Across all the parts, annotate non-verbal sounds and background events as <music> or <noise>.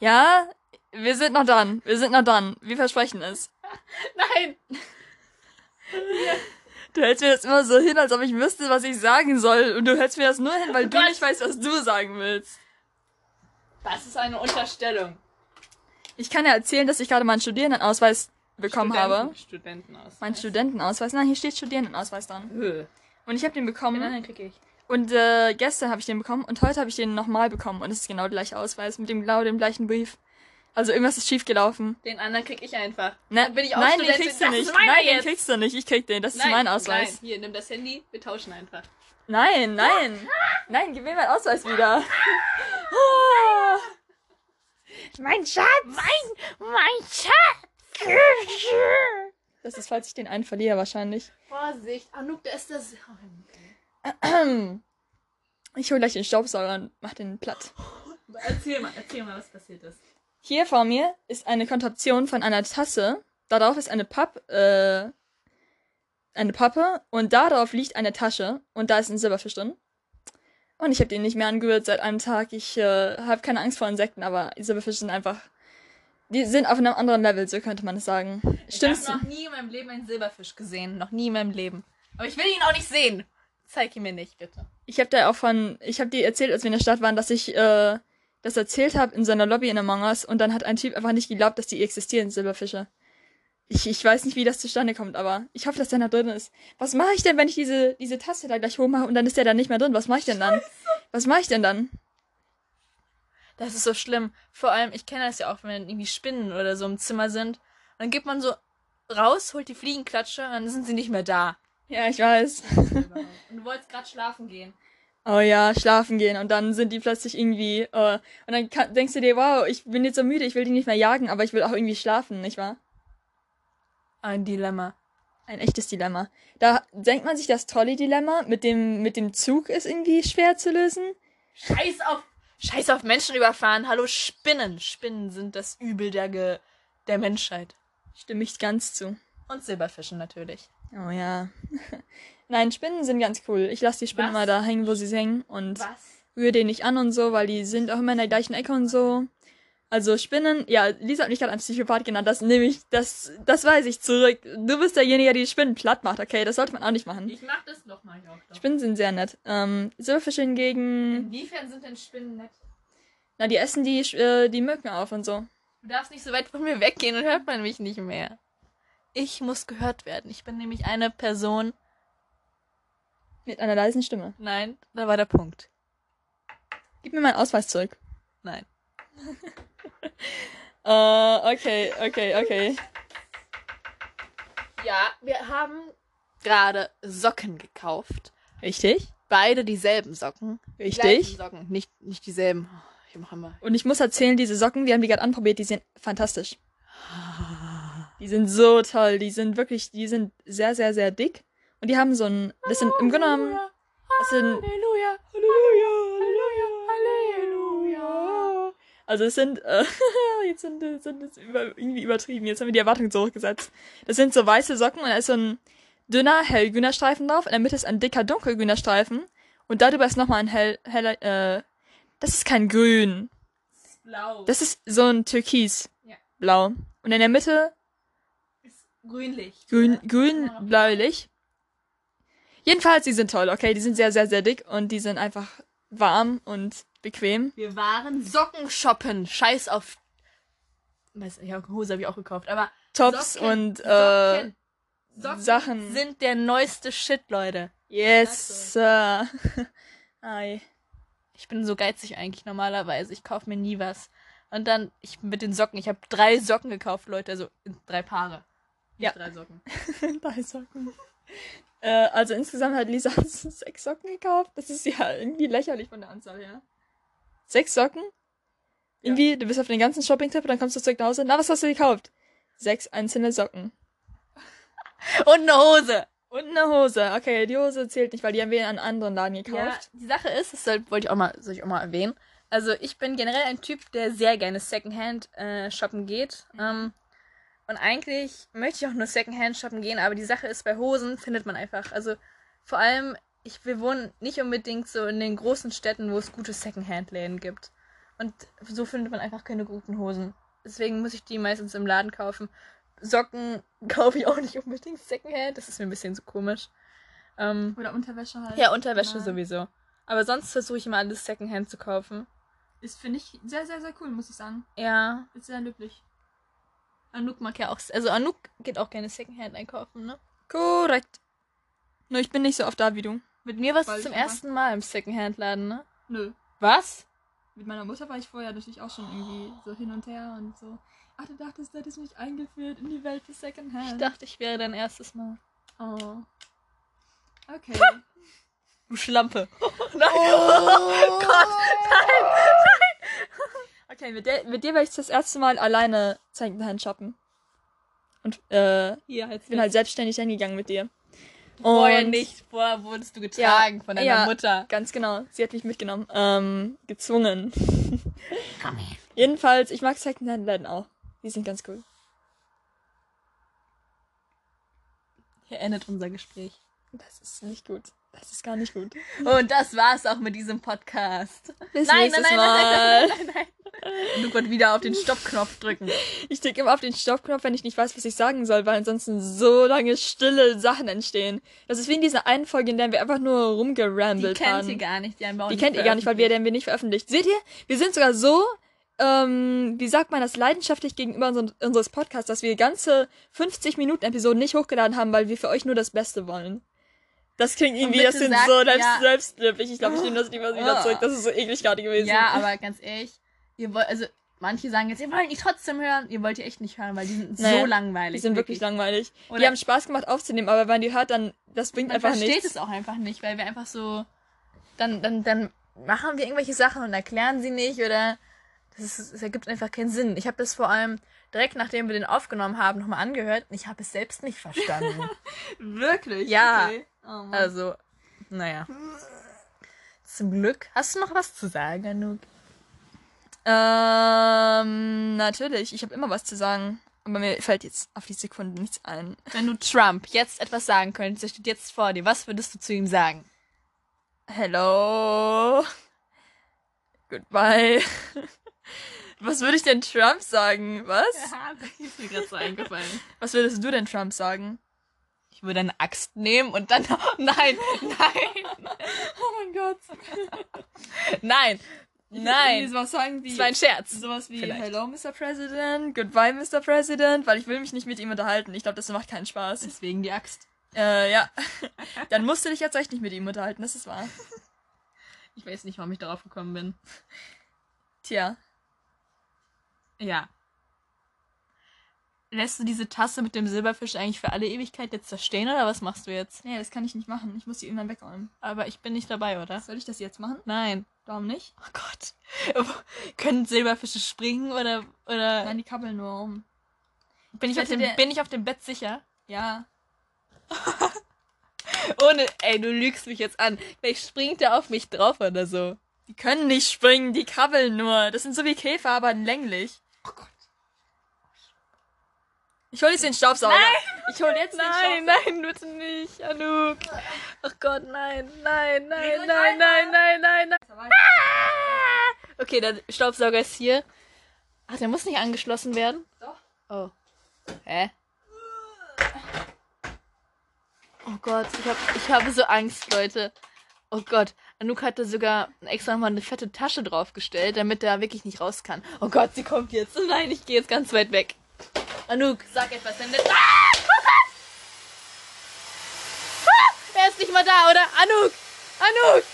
Ja, wir sind noch dran. Wir sind noch dran. Wir versprechen es. <laughs> Nein! Du hältst mir das immer so hin, als ob ich wüsste, was ich sagen soll. Und du hältst mir das nur hin, weil du Gott. nicht weißt, was du sagen willst. Das ist eine Unterstellung. Ich kann ja erzählen, dass ich gerade meinen Studierendenausweis bekommen habe. Studentenaus. Mein Studentenausweis. Nein, hier steht Studierendenausweis dran. Höhe. Und ich habe den bekommen. Nein, dann krieg ich. Und äh, gestern habe ich den bekommen und heute habe ich den nochmal bekommen. Und es ist genau der gleiche Ausweis mit dem genau dem gleichen Brief. Also irgendwas ist schief gelaufen. Den anderen krieg ich einfach. Ne, Dann bin ich auch nein, den Studentin. kriegst du nicht. Nein, den jetzt. kriegst du nicht. Ich krieg den. Das ist mein Ausweis. Nein, hier, nimm das Handy, wir tauschen einfach. Nein, nein. Nein, gib mir meinen Ausweis wieder. Ah. <laughs> Mein Schatz! Mein, mein Schatz! <laughs> Das ist, falls ich den einen verliere, wahrscheinlich. Vorsicht, Anouk, da ist das. <clears throat> Ich hole gleich den Staubsauger und mach den platt. Erzähl mal, erzähl mal, was passiert ist. Hier vor mir ist eine Kontraktion von einer Tasse. Darauf ist eine Papp, äh, eine Pappe und darauf liegt eine Tasche und da ist ein Silberfisch drin. Und ich habe den nicht mehr angerührt seit einem Tag. Ich äh, habe keine Angst vor Insekten, aber Silberfische sind einfach, die sind auf einem anderen Level, so könnte man es sagen. Stimmt's? Ich habe noch nie in meinem Leben einen Silberfisch gesehen. Noch nie in meinem Leben. Aber ich will ihn auch nicht sehen. Zeig ihn mir nicht, bitte. Ich habe da auch von, ich habe dir erzählt, als wir in der Stadt waren, dass ich äh, das erzählt habe in seiner Lobby in Among Us und dann hat ein Typ einfach nicht geglaubt, dass die existieren, Silberfische. Ich, ich weiß nicht, wie das zustande kommt, aber ich hoffe, dass der da drin ist. Was mache ich denn, wenn ich diese, diese Tasse da gleich hochmache und dann ist der da nicht mehr drin? Was mache ich denn dann? Was mache ich denn dann? Das ist so schlimm. Vor allem, ich kenne das ja auch, wenn irgendwie Spinnen oder so im Zimmer sind. Dann geht man so raus, holt die Fliegenklatsche und dann sind sie nicht mehr da. Ja, ich weiß. <laughs> Und du wolltest gerade schlafen gehen. Oh ja, schlafen gehen und dann sind die plötzlich irgendwie, äh, und dann kann, denkst du dir, wow, ich bin jetzt so müde, ich will die nicht mehr jagen, aber ich will auch irgendwie schlafen, nicht wahr? Ein Dilemma. Ein echtes Dilemma. Da denkt man sich, das Trolley-Dilemma mit dem, mit dem Zug ist irgendwie schwer zu lösen. Scheiß auf, scheiß auf Menschen überfahren. Hallo, Spinnen. Spinnen sind das Übel der, Ge der Menschheit. Stimme ich ganz zu. Und Silberfischen natürlich. Oh ja. <laughs> Nein, Spinnen sind ganz cool. Ich lasse die Spinnen Was? mal da hängen, wo sie hängen und Was? rühre den nicht an und so, weil die sind auch immer in der gleichen Ecke und so. Also Spinnen, ja, Lisa hat mich gerade einen Psychopath genannt, das nehme ich, das, das weiß ich zurück. Du bist derjenige, der die Spinnen platt macht, okay? Das sollte man auch nicht machen. Ich mach das noch mal auch doch. Spinnen sind sehr nett. Ähm, Silberfische hingegen, Inwiefern sind denn Spinnen nett? na, die essen die, äh, die Mücken auf und so. Du darfst nicht so weit von mir weggehen und hört man mich nicht mehr. Ich muss gehört werden. Ich bin nämlich eine Person. Mit einer leisen Stimme. Nein, da war der Punkt. Gib mir meinen Ausweis zurück. Nein. <laughs> <laughs> Äh, okay, okay, okay. Ja, wir haben gerade Socken gekauft. Richtig? Beide dieselben Socken. Die Richtig. gleichen Socken, nicht, nicht dieselben. Ich mache immer. Und ich muss erzählen, diese Socken, wir haben die gerade anprobiert, die sind fantastisch. Die sind so toll. Die sind wirklich, die sind sehr, sehr, sehr dick. Und die haben so ein, das sind im Grunde genommen, das sind. Halleluja, Halleluja, Halleluja. Also es sind, äh, <laughs> jetzt sind, sind es über, irgendwie übertrieben. Jetzt haben wir die Erwartung so hochgesetzt. Das sind so weiße Socken und da ist so ein dünner, hellgrüner Streifen drauf. In der Mitte ist ein dicker, dunkelgrüner Streifen. Und darüber ist nochmal ein hell, heller, äh, das ist kein Grün. Blau. Das ist so ein Türkis. Ja. Blau. Und in der Mitte ist grünlich. grün, Ja. grün, bläulich. Jedenfalls, die sind toll, okay? Die sind sehr, sehr, sehr dick und die sind einfach warm und bequem. Wir waren Socken shoppen. Scheiß auf. Weiß nicht, ja, Hose habe ich auch gekauft, aber. Tops Socken, und äh, Socken. Socken Sachen. sind der neueste Shit, Leute. Yes, Sir. <laughs> Ei. Ich bin so geizig eigentlich normalerweise. Ich kaufe mir nie was. Und dann, ich mit den Socken, ich habe drei Socken gekauft, Leute, also in drei Paare. Nicht Ja. Drei Socken. <laughs> Drei Socken. Äh, also insgesamt hat Lisa <laughs> sechs Socken gekauft. Das ist ja irgendwie lächerlich von der Anzahl her. Sechs Socken? Irgendwie, du bist auf den ganzen Shopping-Tipp und dann kommst du zurück nach Hause. Na, was hast du gekauft? Sechs einzelne Socken. <laughs> Und eine Hose. Und eine Hose. Okay, die Hose zählt nicht, weil die haben wir in einem anderen Laden Ja, gekauft. die Sache ist, das soll, wollte ich auch mal, soll ich auch mal erwähnen. Also ich bin generell ein Typ, der sehr gerne Secondhand äh, shoppen geht. Ähm, und eigentlich möchte ich auch nur Secondhand shoppen gehen, aber die Sache ist, bei Hosen findet man einfach, also vor allem ich, wir wohnen nicht unbedingt so in den großen Städten, wo es gute Secondhand-Läden gibt. Und so findet man einfach keine guten Hosen. Deswegen muss ich die meistens im Laden kaufen. Socken <laughs> kaufe ich auch nicht unbedingt Secondhand. Das ist mir ein bisschen so komisch. Ähm, Oder Unterwäsche halt. ja, Unterwäsche Ja. sowieso. Aber sonst versuche ich immer alles Secondhand zu kaufen. Ist, finde ich, sehr, sehr, sehr cool, muss ich sagen. Ja. Ist sehr löblich. Anouk mag ja auch. Also Anouk geht auch gerne Secondhand einkaufen, ne? Korrekt. Nur ich bin nicht so oft da wie du. Mit mir warst du zum ersten Mal im Secondhand-Laden, ne? Nö. Was? Mit meiner Mutter war ich vorher natürlich auch schon irgendwie so hin und her und so. Ach, du dachtest, du hättest mich eingeführt in die Welt des Secondhand. Ich dachte, ich wäre dein erstes Mal. Oh. Okay. Du Schlampe. <laughs> oh Gott, nein, nein. <laughs> Okay, mit, der, mit dir werde ich das erste Mal alleine Secondhand shoppen. Und äh, ich bin halt selbstständig hingegangen mit dir. Vorher Und- nicht. Vorher wurdest du getragen von deiner ja. Mutter. Ganz genau. Sie hat mich mitgenommen. Ähm, gezwungen. <laughs> Jedenfalls, ich mag Secondhand-Läden auch. Die sind ganz cool. Hier endet unser Gespräch. Das ist nicht gut. Das ist gar nicht gut. Und das war's auch mit diesem Podcast. Bis Nein, nächstes nein, nein, Mal. nein, nein, nein, nein. Luke wird wieder auf den Stoppknopf drücken. Ich drücke immer auf den Stoppknopf, wenn ich nicht weiß, was ich sagen soll, weil ansonsten so lange stille Sachen entstehen. Das ist wie in dieser einen Folge, in der wir einfach nur Die rumgerambelt kennt haben. ihr gar nicht. Die, haben wir auch Die kennt ihr gar nicht, weil wir den wir nicht veröffentlicht. Seht ihr? Wir sind sogar so, ähm, wie sagt man das, leidenschaftlich gegenüber unser, unseres Podcasts, dass wir ganze 50 Minuten Episoden nicht hochgeladen haben, weil wir für euch nur das Beste wollen. Das klingt irgendwie, das sind sagt- so selbst, ja. selbstlöblich. Ich glaube, ich nehme das lieber wieder Oh. zurück. Das ist so eklig gerade gewesen. Ja, aber ganz ehrlich, ihr wollt, also manche sagen jetzt, ihr wollt nicht trotzdem hören. Ihr wollt die echt nicht hören, weil die sind Nee, so langweilig. Die sind wirklich langweilig. Die Oder- haben Spaß gemacht aufzunehmen, aber wenn man die hört, dann, das bringt Man einfach versteht nichts. es auch einfach nicht, weil wir einfach so, dann, dann, dann machen wir irgendwelche Sachen und erklären sie nicht oder das, ist, das ergibt einfach keinen Sinn. Ich habe das vor allem direkt nachdem wir den aufgenommen haben nochmal angehört und ich habe es selbst nicht verstanden. <laughs> Wirklich? Ja. Okay. Oh also, naja. Zum Glück. Hast du noch was zu sagen, Anouk? Ähm, natürlich. Ich habe immer was zu sagen. Aber mir fällt jetzt auf die Sekunde nichts ein. Wenn du Trump jetzt etwas sagen könntest, er steht jetzt vor dir, was würdest du zu ihm sagen? Hello. Goodbye. <laughs> Was würde ich denn Trump sagen? Was? das <laughs> ist mir gerade so eingefallen. Was würdest du denn Trump sagen? Ich würde eine Axt nehmen und dann. <laughs> Nein, nein, Oh mein Gott. <laughs> nein, nein. Ich was sagen wie. Das war ein Scherz. Sowas wie Vielleicht. Hello, Mr. President, Goodbye, Mr. President, weil ich will mich nicht mit ihm unterhalten. Ich glaube, das macht keinen Spaß. Deswegen die Axt. Äh, ja. <laughs> Dann musst du dich jetzt echt nicht mit ihm unterhalten, das ist wahr. Ich weiß nicht, warum ich darauf gekommen bin. Tja. Ja. Lässt du diese Tasse mit dem Silberfisch eigentlich für alle Ewigkeit jetzt da stehen oder was machst du jetzt? Nee, das kann ich nicht machen. Ich muss die irgendwann wegräumen. Aber ich bin nicht dabei, oder? Soll ich das jetzt machen? Nein. Warum nicht? Oh Gott. <laughs> Können Silberfische springen oder oder Nein, die kabbeln nur um. bin ich Ich auf dem der- bin ich auf dem Bett sicher? Ja. <laughs> Ohne ey, du lügst mich jetzt an. Vielleicht springt er auf mich drauf oder so. Die können nicht springen, die krabbeln nur. Das sind so wie Käfer, aber länglich. Ich hol jetzt den Staubsauger. Ich hol jetzt Nein, den Staubsauger. nein, bitte nicht, Anouk. Ach Gott, nein, nein, nein, nein, nein, weiter. nein, nein, nein. Okay, der Staubsauger ist hier. Ach, der muss nicht angeschlossen werden? Doch. Oh. Hä? Oh Gott, ich, hab, ich habe so Angst, Leute. Oh Gott, Anouk hatte sogar extra mal eine fette Tasche draufgestellt, damit er wirklich nicht raus kann. Oh Gott, sie kommt jetzt. Nein, ich gehe jetzt ganz weit weg. Anouk, sag etwas, denn. Ah! Ah! <laughs> Er ist nicht mal da, oder? Anouk! Anouk!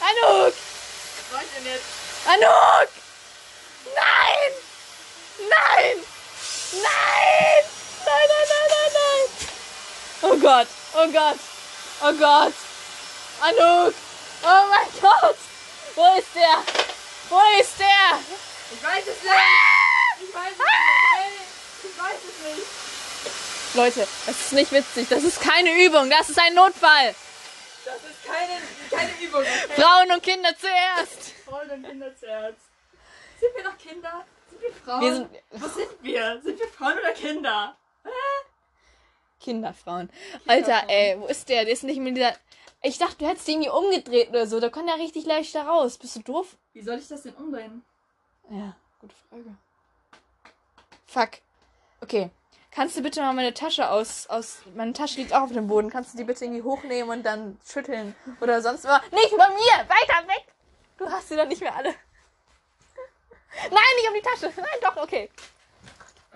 Anouk! Was soll ich denn jetzt? Anouk! Nein! Nein! Nein! Nein, nein, nein, nein, nein! Oh Gott! Oh Gott! Oh Gott! Anouk! Oh mein Gott! Wo ist der? Wo ist der? Ich weiß es nicht. Ich weiß es nicht. Ich weiß es nicht. Leute, das ist nicht witzig. Das ist keine Übung. Das ist ein Notfall. Das ist keine, keine Übung. Okay? Frauen und Kinder zuerst. Frauen und Kinder zuerst. Sind wir noch Kinder? Sind wir Frauen? Wir sind Was sind wir? Sind wir Frauen oder Kinder? Kinderfrauen. Alter, ey, wo ist der? Der ist nicht mehr in dieser. Ich dachte, du hättest die irgendwie umgedreht oder so. Da kommt er richtig leicht da raus. Bist du doof? Wie soll ich das denn umdrehen? Ja, gute Frage. Fuck. Okay. Kannst du bitte mal meine Tasche aus, aus. Meine Tasche liegt auch auf dem Boden. Kannst du die bitte irgendwie hochnehmen und dann schütteln? Oder sonst immer. Nicht bei mir! Weiter weg! Du hast sie doch nicht mehr alle. <laughs> Nein, nicht um die Tasche! Nein, doch, okay.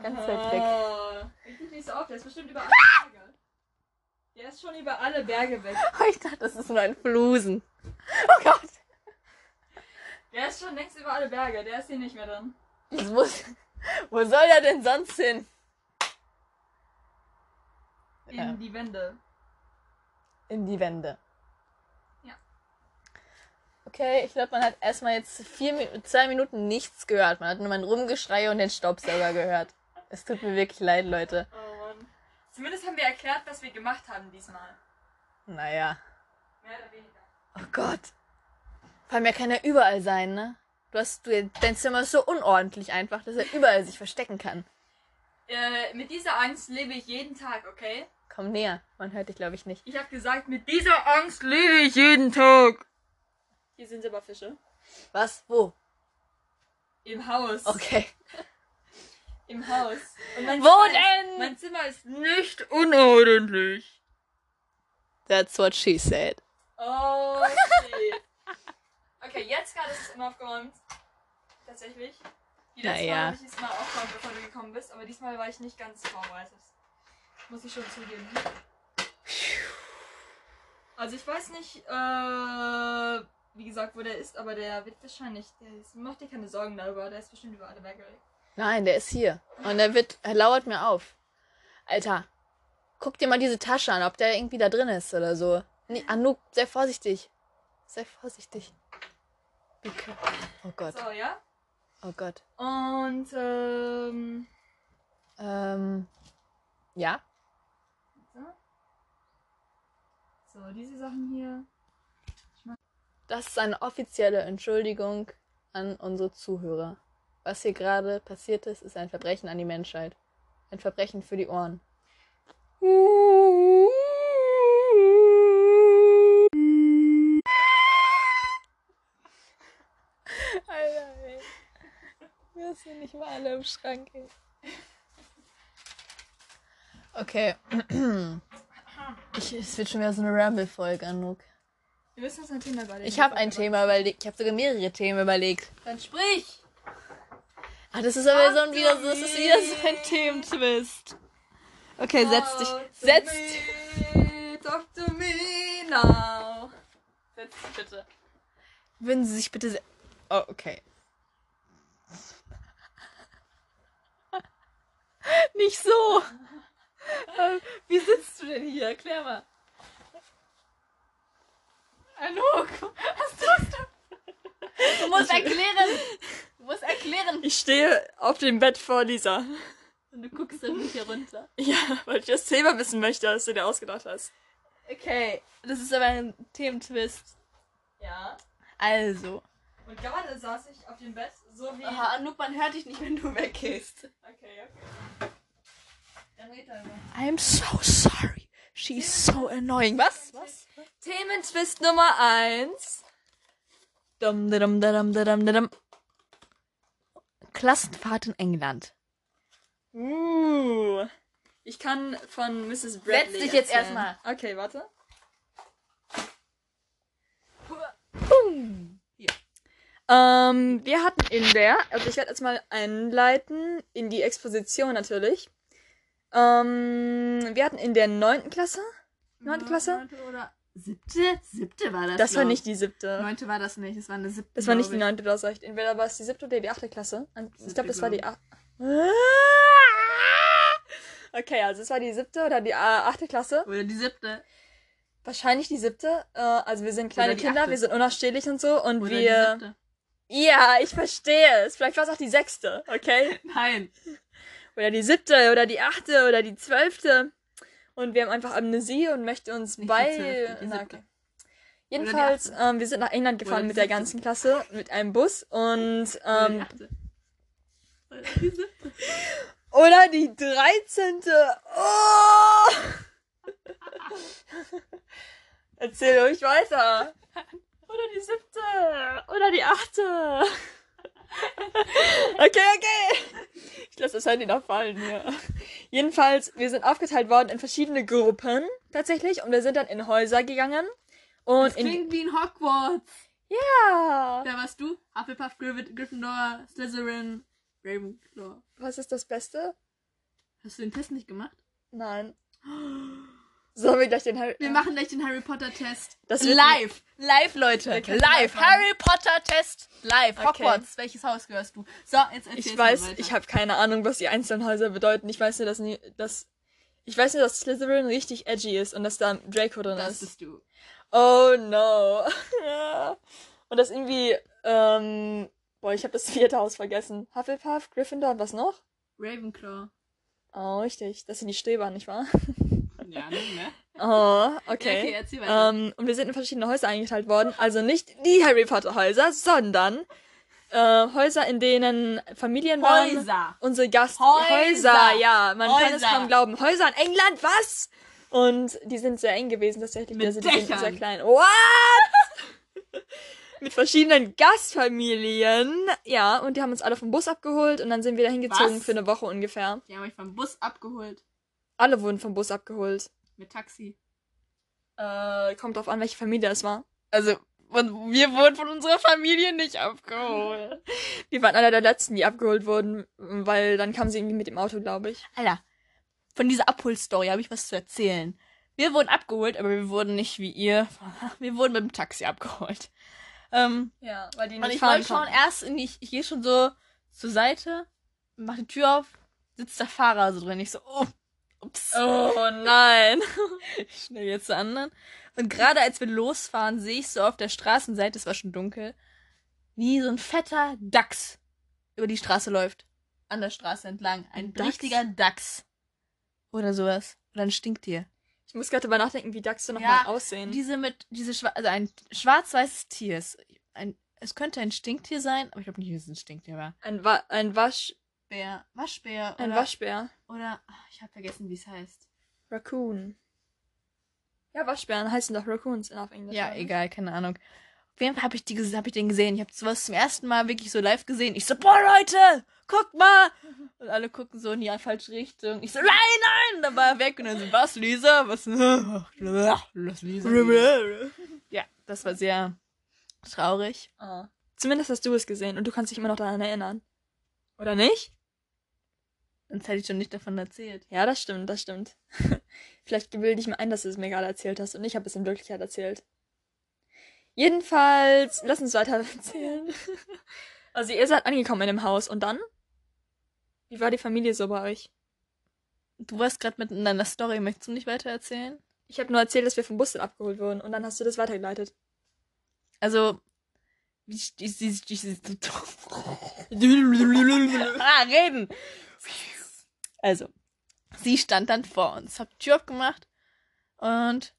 Ganz weit weg. Ah, Ich krieg nicht so auf, der ist bestimmt über alle Berge. Der ist schon über alle Berge weg. <laughs> Oh, ich dachte, das ist nur ein Flusen. Oh Gott. Der ist schon längst über alle Berge, der ist hier nicht mehr drin. Das muss. Wo soll er denn sonst hin? In Ja. die Wände. In die Wände. Ja. Okay, ich glaube, man hat erstmal jetzt vier, zwei Minuten nichts gehört. Man hat nur mein Rumgeschrei und den Staubsauger gehört. Es tut mir wirklich leid, Leute. Oh Mann. Zumindest haben wir erklärt, was wir gemacht haben diesmal. Naja. Mehr oder weniger. Oh Gott. Vor allem, er kann ja überall sein, ne? Du hast, du, dein Zimmer ist so unordentlich einfach, dass er überall sich verstecken kann. Äh, mit dieser Angst lebe ich jeden Tag, okay? Komm näher. Man hört dich, glaube ich, nicht. Ich habe gesagt, mit dieser Angst lebe ich jeden Tag. Hier sind Silberfische. Was? Wo? Im Haus. Okay. <laughs> Im Haus. Und mein Wo Zimmer denn? Ist, mein Zimmer ist nicht unordentlich. That's what she said. Oh, shit. <laughs> Okay, jetzt gerade ist es immer aufgeräumt. Tatsächlich. Die letzte Naja. Mal habe ich es mal aufgeräumt, bevor du gekommen bist, aber diesmal war ich nicht ganz vorbereitet. Muss ich schon zugeben. Also ich weiß nicht, äh, wie gesagt, wo der ist, aber der wird wahrscheinlich, der ist, mach dir keine Sorgen darüber, der ist bestimmt über alle Berge weg. Nein, der ist hier. Und er wird, er lauert mir auf. Alter, guck dir mal diese Tasche an, ob der irgendwie da drin ist oder so. Nee, Anouk, sei vorsichtig. Sei vorsichtig. Oh Gott, So, ja? oh Gott. Und, ähm, Ähm, ja? so. So, diese Sachen hier. Das ist eine offizielle Entschuldigung an unsere Zuhörer. Was hier gerade passiert ist, ist ein Verbrechen an die Menschheit. Ein Verbrechen für die Ohren. Alter, ey. Wir sind nicht mal alle im Schrank, ey. Okay. <clears throat> Ich, es wird schon wieder so eine Ramble-Folge, Anouk. Wir müssen uns ein Thema überlegen. Ich habe ein Thema überlegt. Ich habe sogar mehrere Themen überlegt. Dann sprich! Ah, das ist aber so ein, wieder, so- das ist wieder so ein Thementwist. Okay, setz dich. Setz Me, talk to me now. Setz dich bitte. Würden Sie sich bitte. Oh, okay. <laughs> Nicht so. <laughs> Wie sitzt du denn hier? Erklär mal. Anouk, was tust du? Du musst erklären. Du musst erklären. Ich stehe auf dem Bett vor Lisa. Und du guckst dann nicht hier runter. Ja, weil ich das Thema wissen möchte, das du dir ausgedacht hast. Okay, das ist aber ein Thementwist. Ja. Also. Und gerade saß ich auf dem Bett, so wie. Aha, Anouk, man hört dich nicht, wenn du weggehst. Okay, okay. I'm so sorry. She's so annoying. Was? Was? Thementwist Nummer 1. Dum, dum, dum, dum, dum. Klassenfahrt in England. Uh. Ich kann von Mrs. Bradley. dich jetzt erzählen. erstmal. Okay, warte. Boom. Ähm, wir hatten in der, also ich werde jetzt mal einleiten in die Exposition natürlich. Ähm, wir hatten in der neunten Klasse. Neunte Klasse? Neunte oder siebte? Siebte war das. Das war nicht die siebte. Neunte war das nicht, es war eine siebte. Das war nicht die glaub ich. neunte, du hast recht. Entweder war es die siebte oder die achte Klasse. Ich glaube, das war die glaub <laughs> achte. Okay, also es war die siebte oder die äh, achte Klasse. Oder die siebte. Wahrscheinlich die siebte. Äh, also wir sind kleine die Kinder, achte. wir sind unausstehlich und so. Und Oder die wir. siebte. Ja, ich verstehe es. Vielleicht war es auch die sechste, okay? <laughs> Nein. Oder die siebte oder die achte oder die zwölfte. Und wir haben einfach Amnesie und möchten uns Nicht die bei. zwölfte, die Na, okay. Jedenfalls, ähm, wir sind nach England gefahren die mit der ganzen Klasse, mit einem Bus und Oder die ähm. Oder die siebte. oder die dreizehnte. Oh! <laughs> Erzähl ruhig weiter. Oder die siebte. Oder die achte. <laughs> Okay, okay. Ich lasse das Handy noch fallen hier. Jedenfalls, wir sind aufgeteilt worden in verschiedene Gruppen tatsächlich und wir sind dann in Häuser gegangen. Und Das in klingt wie in Hogwarts. ja. Wer warst du? Hufflepuff, Gryffindor, Slytherin, Ravenclaw. Was ist das Beste? Hast du den Test nicht gemacht? Nein. <gasps> Sollen wir gleich den Harry. Wir machen gleich den Harry Potter Test. Das wird- live. Live, Leute. Live. Harry Potter Test. Live. Okay. Hogwarts. Welches Haus gehörst du? So, jetzt erzähl's Ich weiß, ich habe keine Ahnung, was die einzelnen Häuser bedeuten. Ich weiß nur, dass, nie, dass ich weiß nur, dass Slytherin richtig edgy ist und dass da Draco drin Das ist. bist du. Oh no. <laughs> Und das irgendwie, ähm, boah, ich habe das vierte Haus vergessen. Hufflepuff, Gryffindor und was noch? Ravenclaw. Oh, richtig. Das sind die Streber, nicht wahr? <laughs> Ja, ne? Oh, <laughs> Ja, okay. okay, erzähl weiter. Ähm, und wir sind in verschiedene Häuser eingeteilt worden. Also nicht die Harry Potter Häuser, sondern äh, Häuser, in denen Familien waren. Häuser. Unsere Gast Häuser. Häuser, ja, man kann es Häuser. kaum glauben. Häuser in England, was? Und die sind sehr eng gewesen tatsächlich. Mit also die sind Dächern. sehr klein. What? <laughs> Mit verschiedenen Gastfamilien. Ja, und die haben uns alle vom Bus abgeholt und dann sind wir da hingezogen für eine Woche ungefähr. Die haben mich vom Bus abgeholt. Alle wurden vom Bus abgeholt. Mit Taxi. Äh, kommt drauf an, welche Familie es war. Also, wir wurden von unserer Familie nicht abgeholt. <laughs> Wir waren einer der letzten, die abgeholt wurden, weil dann kamen sie irgendwie mit dem Auto, glaube ich. Alter, von dieser Abholstory habe ich was zu erzählen. Wir wurden abgeholt, aber wir wurden nicht wie ihr. <laughs> Wir wurden mit dem Taxi abgeholt. Ähm, Ja, weil die und ich wollte schon erst in die, ich, ich gehe schon so zur Seite, mach die Tür auf, sitzt der Fahrer so drin. Ich so, oh, ups. Oh nein. <laughs> Schnell jetzt zu anderen. Und gerade als wir losfahren, sehe ich so auf der Straßenseite, es war schon dunkel, wie so ein fetter Dachs über die Straße läuft. An der Straße entlang. Ein Dachs? richtiger Dachs. Oder sowas. Oder ein Stinktier. Ich muss gerade drüber nachdenken, wie Dachse nochmal Ja, aussehen. Diese mit, diese Schwa also ein schwarz-weißes Tier. Es, ein, es könnte ein Stinktier sein, aber ich glaube nicht, dass es ein Stinktier war. Ein, Wa ein Wasch... Bär, Waschbär Ein oder, Waschbär. oder ach, ich habe vergessen, wie es heißt. Raccoon. Ja, Waschbären heißen doch Raccoons in auf Englisch. Ja, egal, keine Ahnung. Auf jeden Fall habe ich, die hab ich den gesehen. Ich habe sowas zum ersten Mal wirklich so live gesehen. Ich so, boah, Leute, guck mal. Und alle gucken so in die falsche Richtung. Ich so, nein, nein. Dann war er weg und dann so, was, Lisa? Was? <laughs> Lass Lisa. <laughs> Ja, das war sehr traurig. Ah. Zumindest hast du es gesehen und du kannst dich immer noch daran erinnern. Oder nicht? Sonst hätte ich schon nicht davon erzählt. Ja, das stimmt, das stimmt. Vielleicht gebilde ich mir ein, dass du es mir gerade erzählt hast und ich habe es in Wirklichkeit erzählt. Jedenfalls, lass uns weiter erzählen. Also ihr seid angekommen in dem Haus und dann? Wie war die Familie so bei euch? Du warst gerade mit in deiner Story. Möchtest du nicht weiter erzählen? Ich habe nur erzählt, dass wir vom Bus abgeholt wurden und dann hast du das weitergeleitet. Also, ah, reden. Also, sie stand dann vor uns, hab die Tür aufgemacht und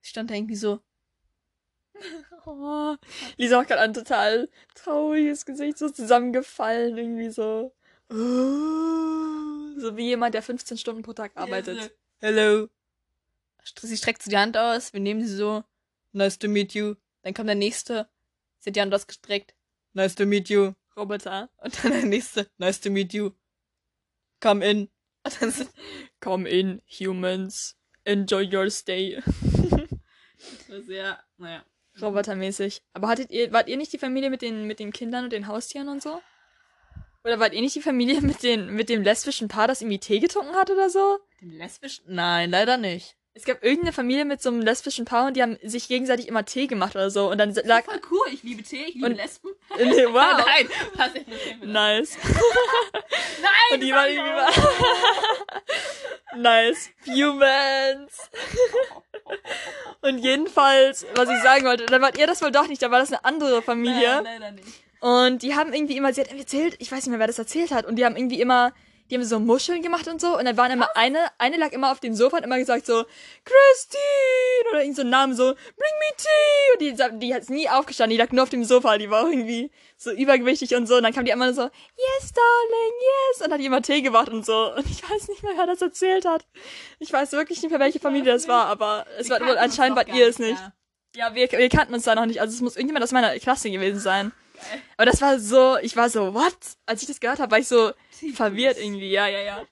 sie stand da irgendwie so, <laughs> Oh, Lisa hat gerade ein total trauriges Gesicht, so zusammengefallen, irgendwie so. Oh, <gasps> so wie jemand, der 15 Stunden pro Tag arbeitet. hello. Sie streckt so die Hand aus, wir nehmen sie so, nice to meet you. Dann kommt der nächste, sie hat die Hand ausgestreckt, nice to meet you. Roboter. Und dann der nächste, nice to meet you. Come in. <laughs> Come in, humans. Enjoy your stay. Das war sehr, naja. Robotermäßig. Aber hattet ihr, wart ihr nicht die Familie mit den, mit den Kindern und den Haustieren und so? Oder wart ihr nicht die Familie <laughs> mit den, mit dem lesbischen Paar, das irgendwie Tee getrunken hat oder so? Dem lesbischen? Nein, leider nicht. Es gab irgendeine Familie mit so einem lesbischen Paar und die haben sich gegenseitig immer Tee gemacht oder so. Und dann lag. Voll cool, ich liebe Tee, ich liebe Und- Lesben. <laughs> Nee, wow. <laughs> Nein. Nice. <laughs> Nein, Und die waren irgendwie nice. Humans. Und jedenfalls, was ich sagen wollte, dann wart ihr das wohl doch nicht, da war das eine andere Familie. Nein, leider nicht. Und die haben irgendwie immer, sie hat erzählt, ich weiß nicht mehr, wer das erzählt hat, und die haben irgendwie immer die haben so Muscheln gemacht und so. Und dann waren immer eine, eine lag immer auf dem Sofa und immer gesagt so, Christine! Oder irgend so einen Namen so, bring me tea! Und die, die hat nie aufgestanden, die lag nur auf dem Sofa, die war auch irgendwie so übergewichtig und so. Und dann kam die immer so, yes, darling, yes! Und hat die immer Tee gemacht und so. Und ich weiß nicht mehr, wer das erzählt hat. Ich weiß wirklich nicht mehr, welche Familie das war, aber es war wohl anscheinend wart ihr es nicht. Ja, wir, wir kannten uns da noch nicht. Also es muss irgendjemand aus meiner Klasse gewesen sein. Aber das war so, ich war so, what? Als ich das gehört habe, war ich so verwirrt irgendwie, ja, ja, ja.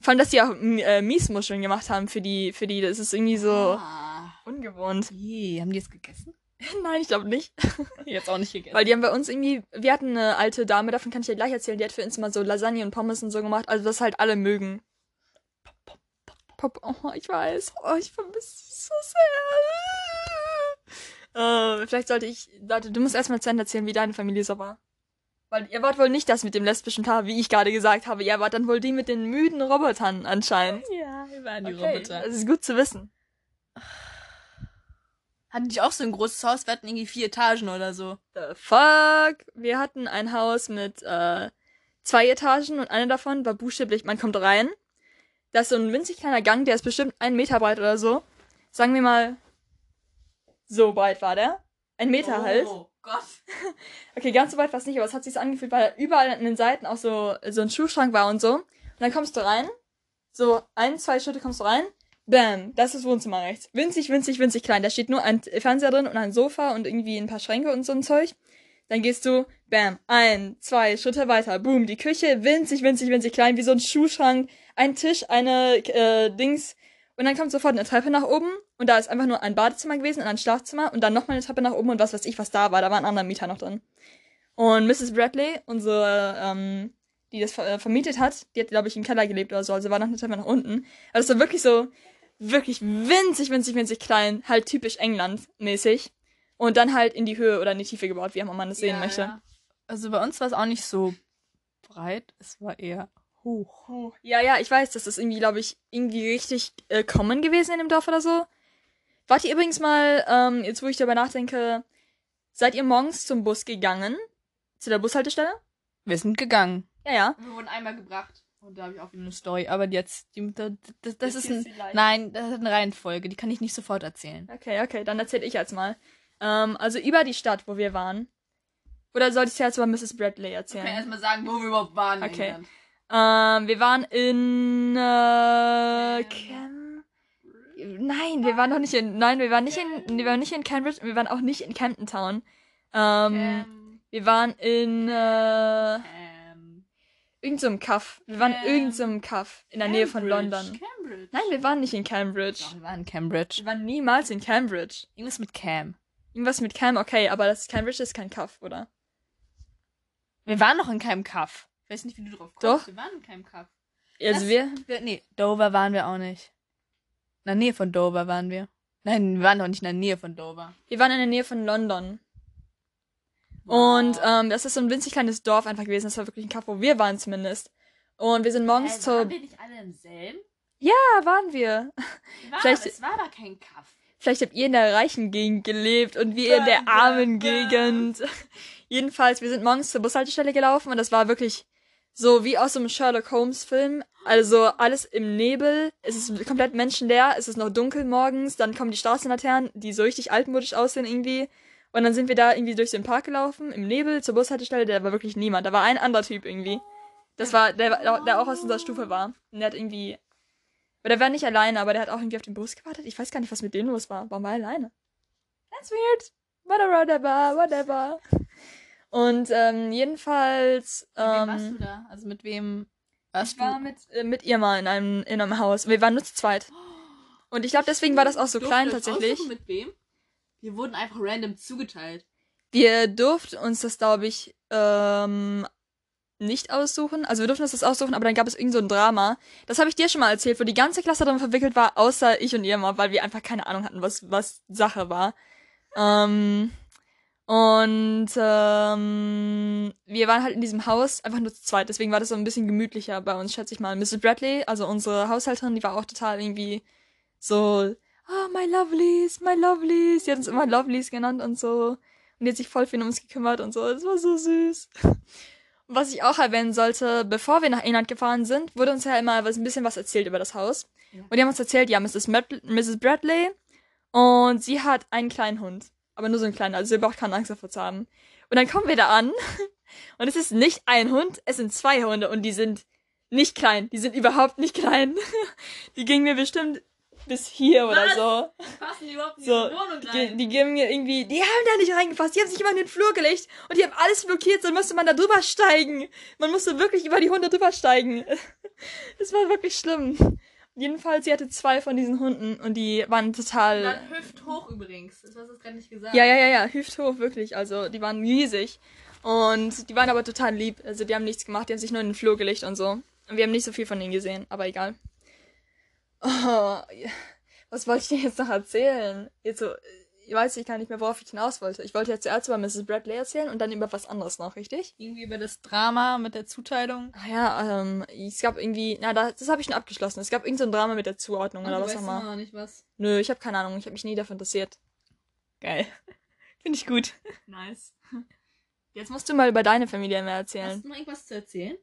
Vor allem, dass die auch äh, Miesmuscheln gemacht haben für die, für die, das ist irgendwie so Ah. ungewohnt. Ih, haben die es gegessen? <laughs> Nein, ich glaube nicht. <laughs> Jetzt auch nicht gegessen. Weil die haben bei uns irgendwie, wir hatten eine alte Dame, davon kann ich dir gleich erzählen, die hat für uns immer so Lasagne und Pommes und so gemacht, also das halt alle mögen. Pop, oh, ich weiß. Oh, ich vermisse sie so sehr. Äh, vielleicht sollte ich, Leute, du musst erstmal zu Ende erzählen, wie deine Familie so war. Weil ihr wart wohl nicht das mit dem lesbischen Paar, wie ich gerade gesagt habe. Ihr wart dann wohl die mit den müden Robotern anscheinend. ja, wir waren die Okay, Roboter. Das ist gut zu wissen. Hatten die auch so ein großes Haus? Wir hatten irgendwie vier Etagen oder so. The fuck? Wir hatten ein Haus mit äh, zwei Etagen und eine davon war buchstäblich, man kommt rein. Da ist so ein winzig kleiner Gang, der ist bestimmt einen Meter breit oder so. Sagen wir mal, so breit war der. Ein Meter halt. Oh Gott. <laughs> Okay, ganz so weit war es nicht, aber es hat sich so angefühlt, weil überall an den Seiten auch so, so ein Schuhschrank war und so. Und dann kommst du rein, so ein, zwei Schritte kommst du rein, bam, das ist das Wohnzimmer rechts. Winzig, winzig, winzig klein. Da steht nur ein Fernseher drin und ein Sofa und irgendwie ein paar Schränke und so ein Zeug. Dann gehst du, bam, ein, zwei Schritte weiter, boom, die Küche, winzig, winzig, winzig klein, wie so ein Schuhschrank, ein Tisch, eine, äh, Dings. Und dann kommt sofort eine Treppe nach oben und da ist einfach nur ein Badezimmer gewesen und ein Schlafzimmer und dann nochmal eine Treppe nach oben und was weiß ich, was da war. Da war ein anderer Mieter noch drin. Und Mrs. Bradley, unsere, ähm, die das äh, vermietet hat, die hat, glaube ich, im Keller gelebt oder so, also war noch eine Treppe nach unten. Also es war wirklich so, wirklich winzig, winzig, winzig klein, halt typisch England-mäßig. Und dann halt in die Höhe oder in die Tiefe gebaut, wie auch immer man das sehen möchte. Also bei uns war es auch nicht so breit, es war eher hoch. Ja, ja, ich weiß, das ist irgendwie, glaube ich, irgendwie richtig äh, common gewesen in dem Dorf oder so. Wart ihr übrigens mal, ähm, jetzt wo ich darüber nachdenke, seid ihr morgens zum Bus gegangen? Zu der Bushaltestelle? Wir sind gegangen. Ja, ja. Wir wurden einmal gebracht. Und da habe ich auch wieder eine Story. Aber jetzt, die, das, das, das ist ein. Nein, das ist eine Reihenfolge. Die kann ich nicht sofort erzählen. Okay, okay, dann erzähl ich jetzt mal. Ähm, also über die Stadt, wo wir waren. Oder soll ich jetzt über Mrs. Bradley erzählen? erstmal sagen, wo wir überhaupt waren. Okay. Ähm, wir waren in äh, Cam Nein, wir waren noch nicht in Nein, wir waren nicht in wir waren nicht in Cambridge, wir waren auch nicht in Camden Town. Ähm, wir waren in äh, irgend so einem Kaff. Wir waren in irgend so einem Kaff in der Nähe von London. Cambridge. Nein, wir waren nicht in Cambridge. Doch, wir waren in Cambridge. Wir waren niemals in Cambridge. Irgendwas mit Cam. Irgendwas mit Cam, okay, aber das Cambridge ist kein Kaff, oder? Wir waren noch in keinem Kaff. Ich weiß nicht, wie du drauf kommst. Doch. Wir waren in keinem Kaff. Also wir Wir, nee, Dover waren wir auch nicht. In der Nähe von Dover waren wir. Nein, wir waren doch nicht in der Nähe von Dover. wir waren in der Nähe von London. Und ähm, das ist so ein winzig kleines Dorf einfach gewesen. Das war wirklich ein Kaff, wo wir waren zumindest. Und wir sind morgens Äh, zur. waren wir nicht alle im selben? Ja, waren wir. War, Vielleicht- es war aber kein Kaff. Vielleicht habt ihr in der reichen Gegend gelebt und wir in der armen. Gegend. <laughs> Jedenfalls, wir sind morgens zur Bushaltestelle gelaufen und das war wirklich so wie aus einem Sherlock Holmes Film. Also alles im Nebel. Es ist komplett menschenleer. Es ist noch dunkel morgens. Dann kommen die Straßenlaternen, die so richtig altmodisch aussehen irgendwie. Und dann sind wir da irgendwie durch den Park gelaufen, im Nebel zur Bushaltestelle. Da war wirklich niemand. Da war ein anderer Typ irgendwie. Das war, der, der auch aus unserer Stufe war. Und der hat irgendwie aber der war nicht alleine, aber der hat auch irgendwie auf den Bus gewartet. Ich weiß gar nicht, was mit dem los war. Warum war er alleine? That's weird. Whatever, whatever, whatever. Und ähm, jedenfalls. Mit wem Ähm, warst du da? Also mit wem warst ich war du? mit, äh, mit ihr mal in einem, in einem Haus. Wir waren nur zu zweit. Und ich glaube, deswegen war das auch so klein tatsächlich. Mit wem? Wir wurden einfach random zugeteilt. Wir durften uns das, glaube ich, ähm, nicht aussuchen. Also wir durften uns das aussuchen, aber dann gab es irgend so ein Drama. Das habe ich dir schon mal erzählt, wo die ganze Klasse darin verwickelt war, außer ich und ihr mal, weil wir einfach keine Ahnung hatten, was, was Sache war. Ähm, und ähm, wir waren halt in diesem Haus einfach nur zu zweit, deswegen war das so ein bisschen gemütlicher bei uns, schätze ich mal. Mrs. Bradley, also unsere Haushälterin, die war auch total irgendwie so, ah, my lovelies, my lovelies. Die hat uns immer lovelies genannt und so. Und die hat sich voll viel um uns gekümmert und so. Das war so süß. Was ich auch erwähnen sollte, bevor wir nach England gefahren sind, wurde uns ja immer was, ein bisschen was erzählt über das Haus. Ja. Und die haben uns erzählt, ja, Mrs. Mad Mrs. Bradley und sie hat einen kleinen Hund. Aber nur so einen kleinen, also ihr braucht keine Angst davor zu haben. Und dann kommen wir da an <laughs> und es ist nicht ein Hund, es sind zwei Hunde und die sind nicht klein. Die sind überhaupt nicht klein. <laughs> Die gingen mir bestimmt bis hier oder Was? so. Passen die überhaupt in So, Wohnung die, die geben mir irgendwie, die haben da nicht reingefasst, die haben sich immer in den Flur gelegt und die haben alles blockiert, so musste man da drüber steigen. Man musste wirklich über die Hunde drüber steigen. <laughs> Das war wirklich schlimm. Jedenfalls, sie hatte zwei von diesen Hunden und die waren total. Dann hüft hoch übrigens. Das hast du gerade nicht gesagt. Ja, ja, ja, ja, hüfthoch, wirklich. Also, die waren riesig. Und die waren aber total lieb. Also, die haben nichts gemacht, die haben sich nur in den Flur gelegt und so. Und wir haben nicht so viel von ihnen gesehen, aber egal. Oh, was wollte ich dir jetzt noch erzählen? Jetzt so, ich weiß ich gar nicht mehr, worauf ich hinaus wollte. Ich wollte jetzt zuerst über Mrs. Bradley erzählen und dann über was anderes noch, richtig? Irgendwie über das Drama mit der Zuteilung. Ach ja, ähm, es gab irgendwie, na, das, das habe ich schon abgeschlossen. Es gab irgend so ein Drama mit der Zuordnung oder du was auch immer. immer noch nicht was. Nö, ich habe keine Ahnung. Ich habe mich nie dafür interessiert. Geil. <laughs> Finde ich gut. Nice. Jetzt musst du mal über deine Familie mehr Hast erzählen. du noch irgendwas zu erzählen?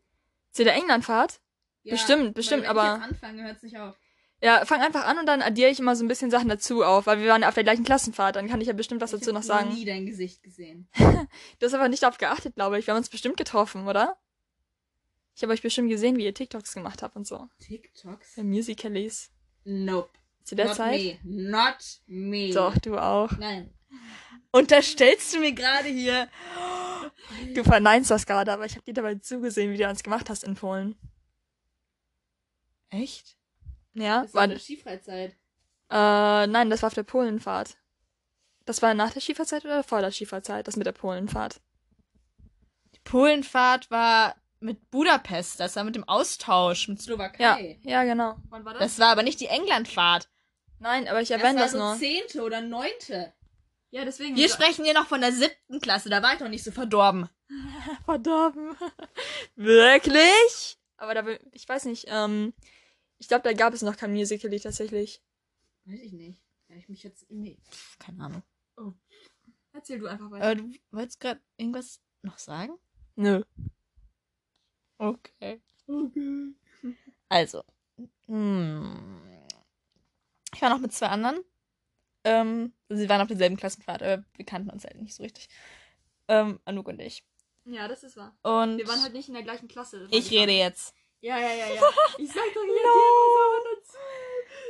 Zu der Englandfahrt? Bestimmt, bestimmt, weil wenn aber- Ich jetzt anfange, hört es nicht auf. Ja, fang einfach an und dann addiere ich immer so ein bisschen Sachen dazu auf, weil wir waren ja auf der gleichen Klassenfahrt. Dann kann ich ja bestimmt was ich dazu noch sagen. noch nie dein Gesicht gesehen. <laughs> Du hast aber nicht darauf geachtet, glaube ich. Wir haben uns bestimmt getroffen, oder? Ich habe euch bestimmt gesehen, wie ihr TikToks gemacht habt und so. TikToks? Für Musicalies. Nope. Zu der Not Zeit? me. Not me. Doch, du auch. Nein. Unterstellst du mir gerade hier? <gasps> Du verneinst das gerade, aber ich habe dir dabei zugesehen, wie du uns gemacht hast in Polen. Echt? Ja, Das war war, eine Skifreizeit. äh, nein, das war auf der Polenfahrt. Das war nach der Schieferzeit oder vor der Schieferzeit, das mit der Polenfahrt? Die Polenfahrt war mit Budapest. Das war mit dem Austausch mit Ja, Slowakei. ja, genau. Wann war Das war aber nicht die Englandfahrt. Nein, aber ich Das erwähne war das, so nur. zehnte oder neunte. Ja, deswegen. Wir sprechen hier noch von der siebten Klasse. Da war ich noch nicht so verdorben. <laughs> Verdorben. <laughs> Wirklich? Aber da, will- ich weiß nicht, ähm, ich glaube, da gab es noch kein Musical.ly tatsächlich. Weiß ich nicht. Ja, ich mich jetzt irgendwie... Pff, keine Ahnung. Erzähl du einfach weiter. Äh, du wolltest gerade irgendwas noch sagen? Nö. Okay. Okay. Also. Hm. Ich war noch mit zwei anderen. Ähm, sie waren auf derselben Klassenfahrt, aber wir kannten uns halt nicht so richtig. Ähm, Anouk und ich. Ja, das ist wahr. Und Wir waren halt nicht in der gleichen Klasse. ich rede jetzt. Ja, ja, ja, ja. <laughs> Ich sag doch, hier No. dazu.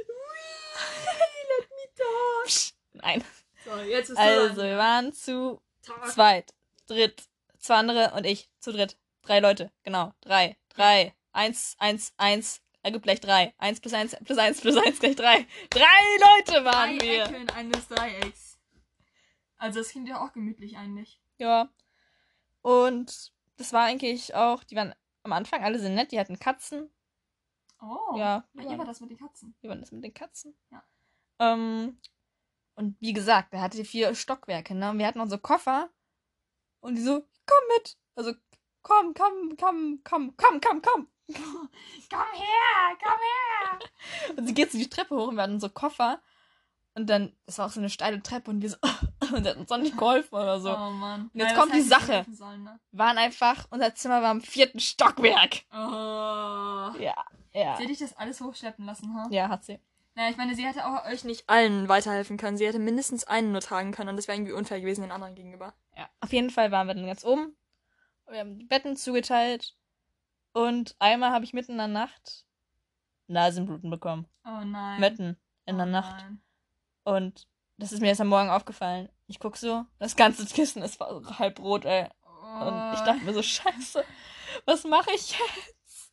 Wee, let me talk. Nein. So, jetzt ist Also, wir waren zu zweit, dritt, zwei andere und ich zu dritt. Drei Leute, genau. Drei. Drei. Eins, eins, eins. Ergibt gleich drei. Eins plus eins plus eins plus eins gleich drei. Drei Leute waren Drei wir. Ecken eines Dreiecks. Also, das klingt ja auch gemütlich eigentlich. Ja. Und das war eigentlich auch, die waren am Anfang alle sehr nett, die hatten Katzen. Oh. Ja. Ihr war das mit den Katzen. Wie war das mit den Katzen? Ja. Ähm, und wie gesagt, er hatte vier Stockwerke, ne? Und wir hatten unsere Koffer. Und die so, komm mit. Also, komm, komm, komm, komm, komm, komm, komm. <laughs> komm her, komm her. <laughs> Und sie geht so die Treppe hoch und wir hatten unsere Koffer. Und dann, es war auch so eine steile Treppe und wir so, <laughs> <laughs> und sie hat uns auch nicht geholfen oder so. Oh Mann. Und jetzt Ja, kommt die Sache. Sollen, ne? Waren einfach, unser Zimmer war im vierten Stockwerk. Oh. Ja, ja. Sie hätte ich das alles hochschleppen lassen, ha? Ja, hat sie. Naja, ich meine, sie hätte auch euch nicht allen weiterhelfen können. Sie hätte mindestens einen nur tragen können und das wäre irgendwie unfair gewesen den anderen gegenüber. Ja. Auf jeden Fall waren wir dann ganz oben. Wir haben die Betten zugeteilt. Und einmal habe ich mitten in der Nacht Nasenbluten bekommen. Oh nein. Mitten in oh der Nacht. Nein. Und das ist mir erst am Morgen aufgefallen. Ich guck so, das ganze Kissen ist halb rot, ey. Und ich dachte mir so, scheiße, was mache ich jetzt?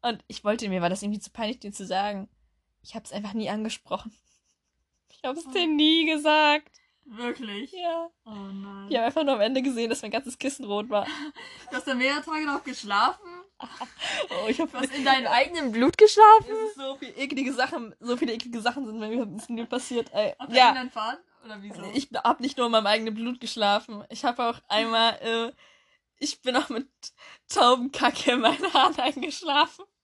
Und ich wollte mir, war das irgendwie zu peinlich, dir zu sagen. Ich habe es einfach nie angesprochen. Ich habe es dir nie gesagt. Wirklich? Ja. Oh nein. Ich habe einfach nur am Ende gesehen, dass mein ganzes Kissen rot war. <laughs> Du hast da mehrere Tage drauf geschlafen? <laughs> Oh, ich Du habe hast in deinem eigenen Blut geschlafen? So viel eklige Sachen, so viele eklige Sachen sind mir passiert. Ey. Auf der Ja, Englandfahrt? Oder wieso? ich hab nicht nur in meinem eigenen Blut geschlafen. Ich habe auch einmal, äh, ich bin auch mit Taubenkacke in meinen Haaren eingeschlafen. <laughs>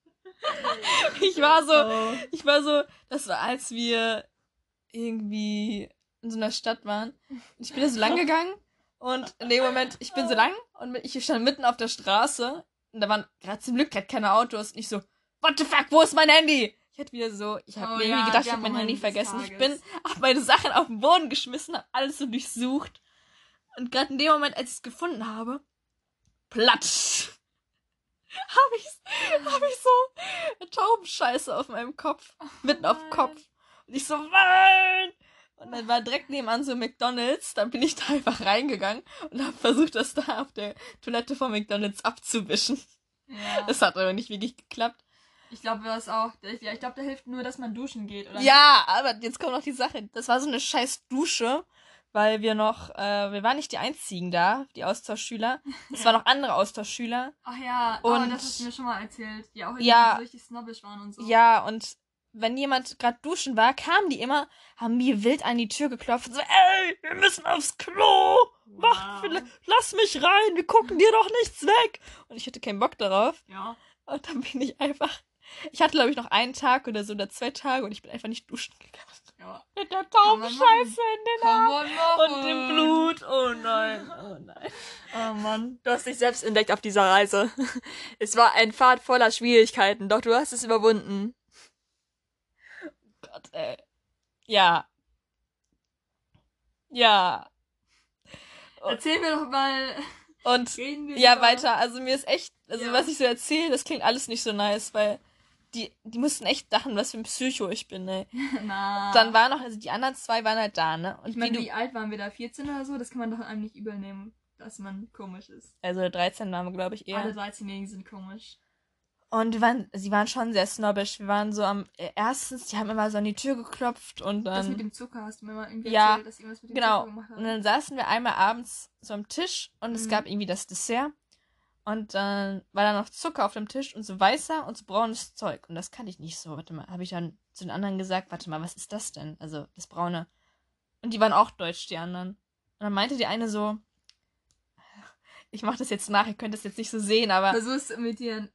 Ich war so, Oh. ich war so, das war als wir irgendwie in so einer Stadt waren. Ich bin da so lang gegangen Und in dem Moment, ich bin so lang und ich stand mitten auf der Straße und da waren gerade zum Glück halt keine Autos. Und ich so, what the fuck, wo ist mein Handy? Ich hätte wieder so, ich habe Oh mir ja, irgendwie gedacht, ich habe mein Handy vergessen. Ich bin auf <laughs> meine Sachen auf den Boden geschmissen, habe alles so durchsucht. Und gerade in dem Moment, als ich es gefunden habe, platsch, <laughs> habe ich, hab ich so eine Taubenscheiße auf meinem Kopf, mitten auf dem. Kopf. Und ich so, nein! Und dann war direkt nebenan so McDonalds. Dann bin ich da <laughs> einfach reingegangen und habe versucht, das da auf der Toilette von McDonalds abzuwischen. Ja. Das hat aber nicht wirklich geklappt. Ich glaube, das auch. Ja, ich glaube, da hilft nur, dass man duschen geht, oder? Ja, aber jetzt kommt noch die Sache. Das war so eine scheiß Dusche, weil wir noch, äh, wir waren nicht die einzigen da, die Austauschschüler. Es waren noch andere Austauschschüler. Ach ja, Und- oh, das hast du mir schon mal erzählt. Die auch Ja. so richtig snobbisch waren und so. Ja, und wenn jemand gerade duschen war, kamen die immer, haben mir wild an die Tür geklopft und so, ey, wir müssen aufs Klo. Mach, Wow. lass mich rein, wir gucken dir doch nichts weg. Und ich hatte keinen Bock darauf. Ja. Und dann bin ich einfach, ich hatte glaube ich noch einen Tag oder so oder zwei Tage und ich bin einfach nicht duschen gegangen. ja. Mit der Taubenscheiße in den machen. und dem Blut. Oh <laughs> nein, oh nein. Oh Mann. Du hast dich selbst entdeckt auf dieser Reise. <laughs> Es war ein Pfad voller Schwierigkeiten, doch du hast es überwunden. Gott, ey. Ja. Ja. Und- Erzähl mir doch mal. Und ja, weiter. Also mir ist echt, also Ja. was ich so erzähle, das klingt alles nicht so nice, weil die, die mussten echt dachten, was für ein Psycho ich bin, ey. <laughs> Na. Dann waren noch, also die anderen zwei waren halt da, ne? Und Ich meine, wie alt waren wir da? 14 oder so? Das kann man doch einem nicht übel nehmen, dass man komisch ist. du, also 13 waren wir, glaube ich, eher. Alle 13-Jährigen sind komisch. Und wir waren, sie waren schon sehr snobbisch. Wir waren so am, äh, erstens, die haben immer so an die Tür geklopft und dann. das mit dem Zucker hast du mir mal irgendwie Ja, erzählt, dass irgendwas mit dem Genau. Zucker gemacht hat. Und dann saßen wir einmal abends so am Tisch und es Mhm. gab irgendwie das Dessert. Und dann war da noch Zucker auf dem Tisch und so weißer und so braunes Zeug. Und das kannte ich nicht so. Warte mal, habe ich dann zu den anderen gesagt, warte mal, was ist das denn? Also das braune. Und die waren auch deutsch, die anderen. Und dann meinte die eine so, <laughs> ich mache das jetzt nach, ihr könnt das jetzt nicht so sehen, aber Versuch's imitieren.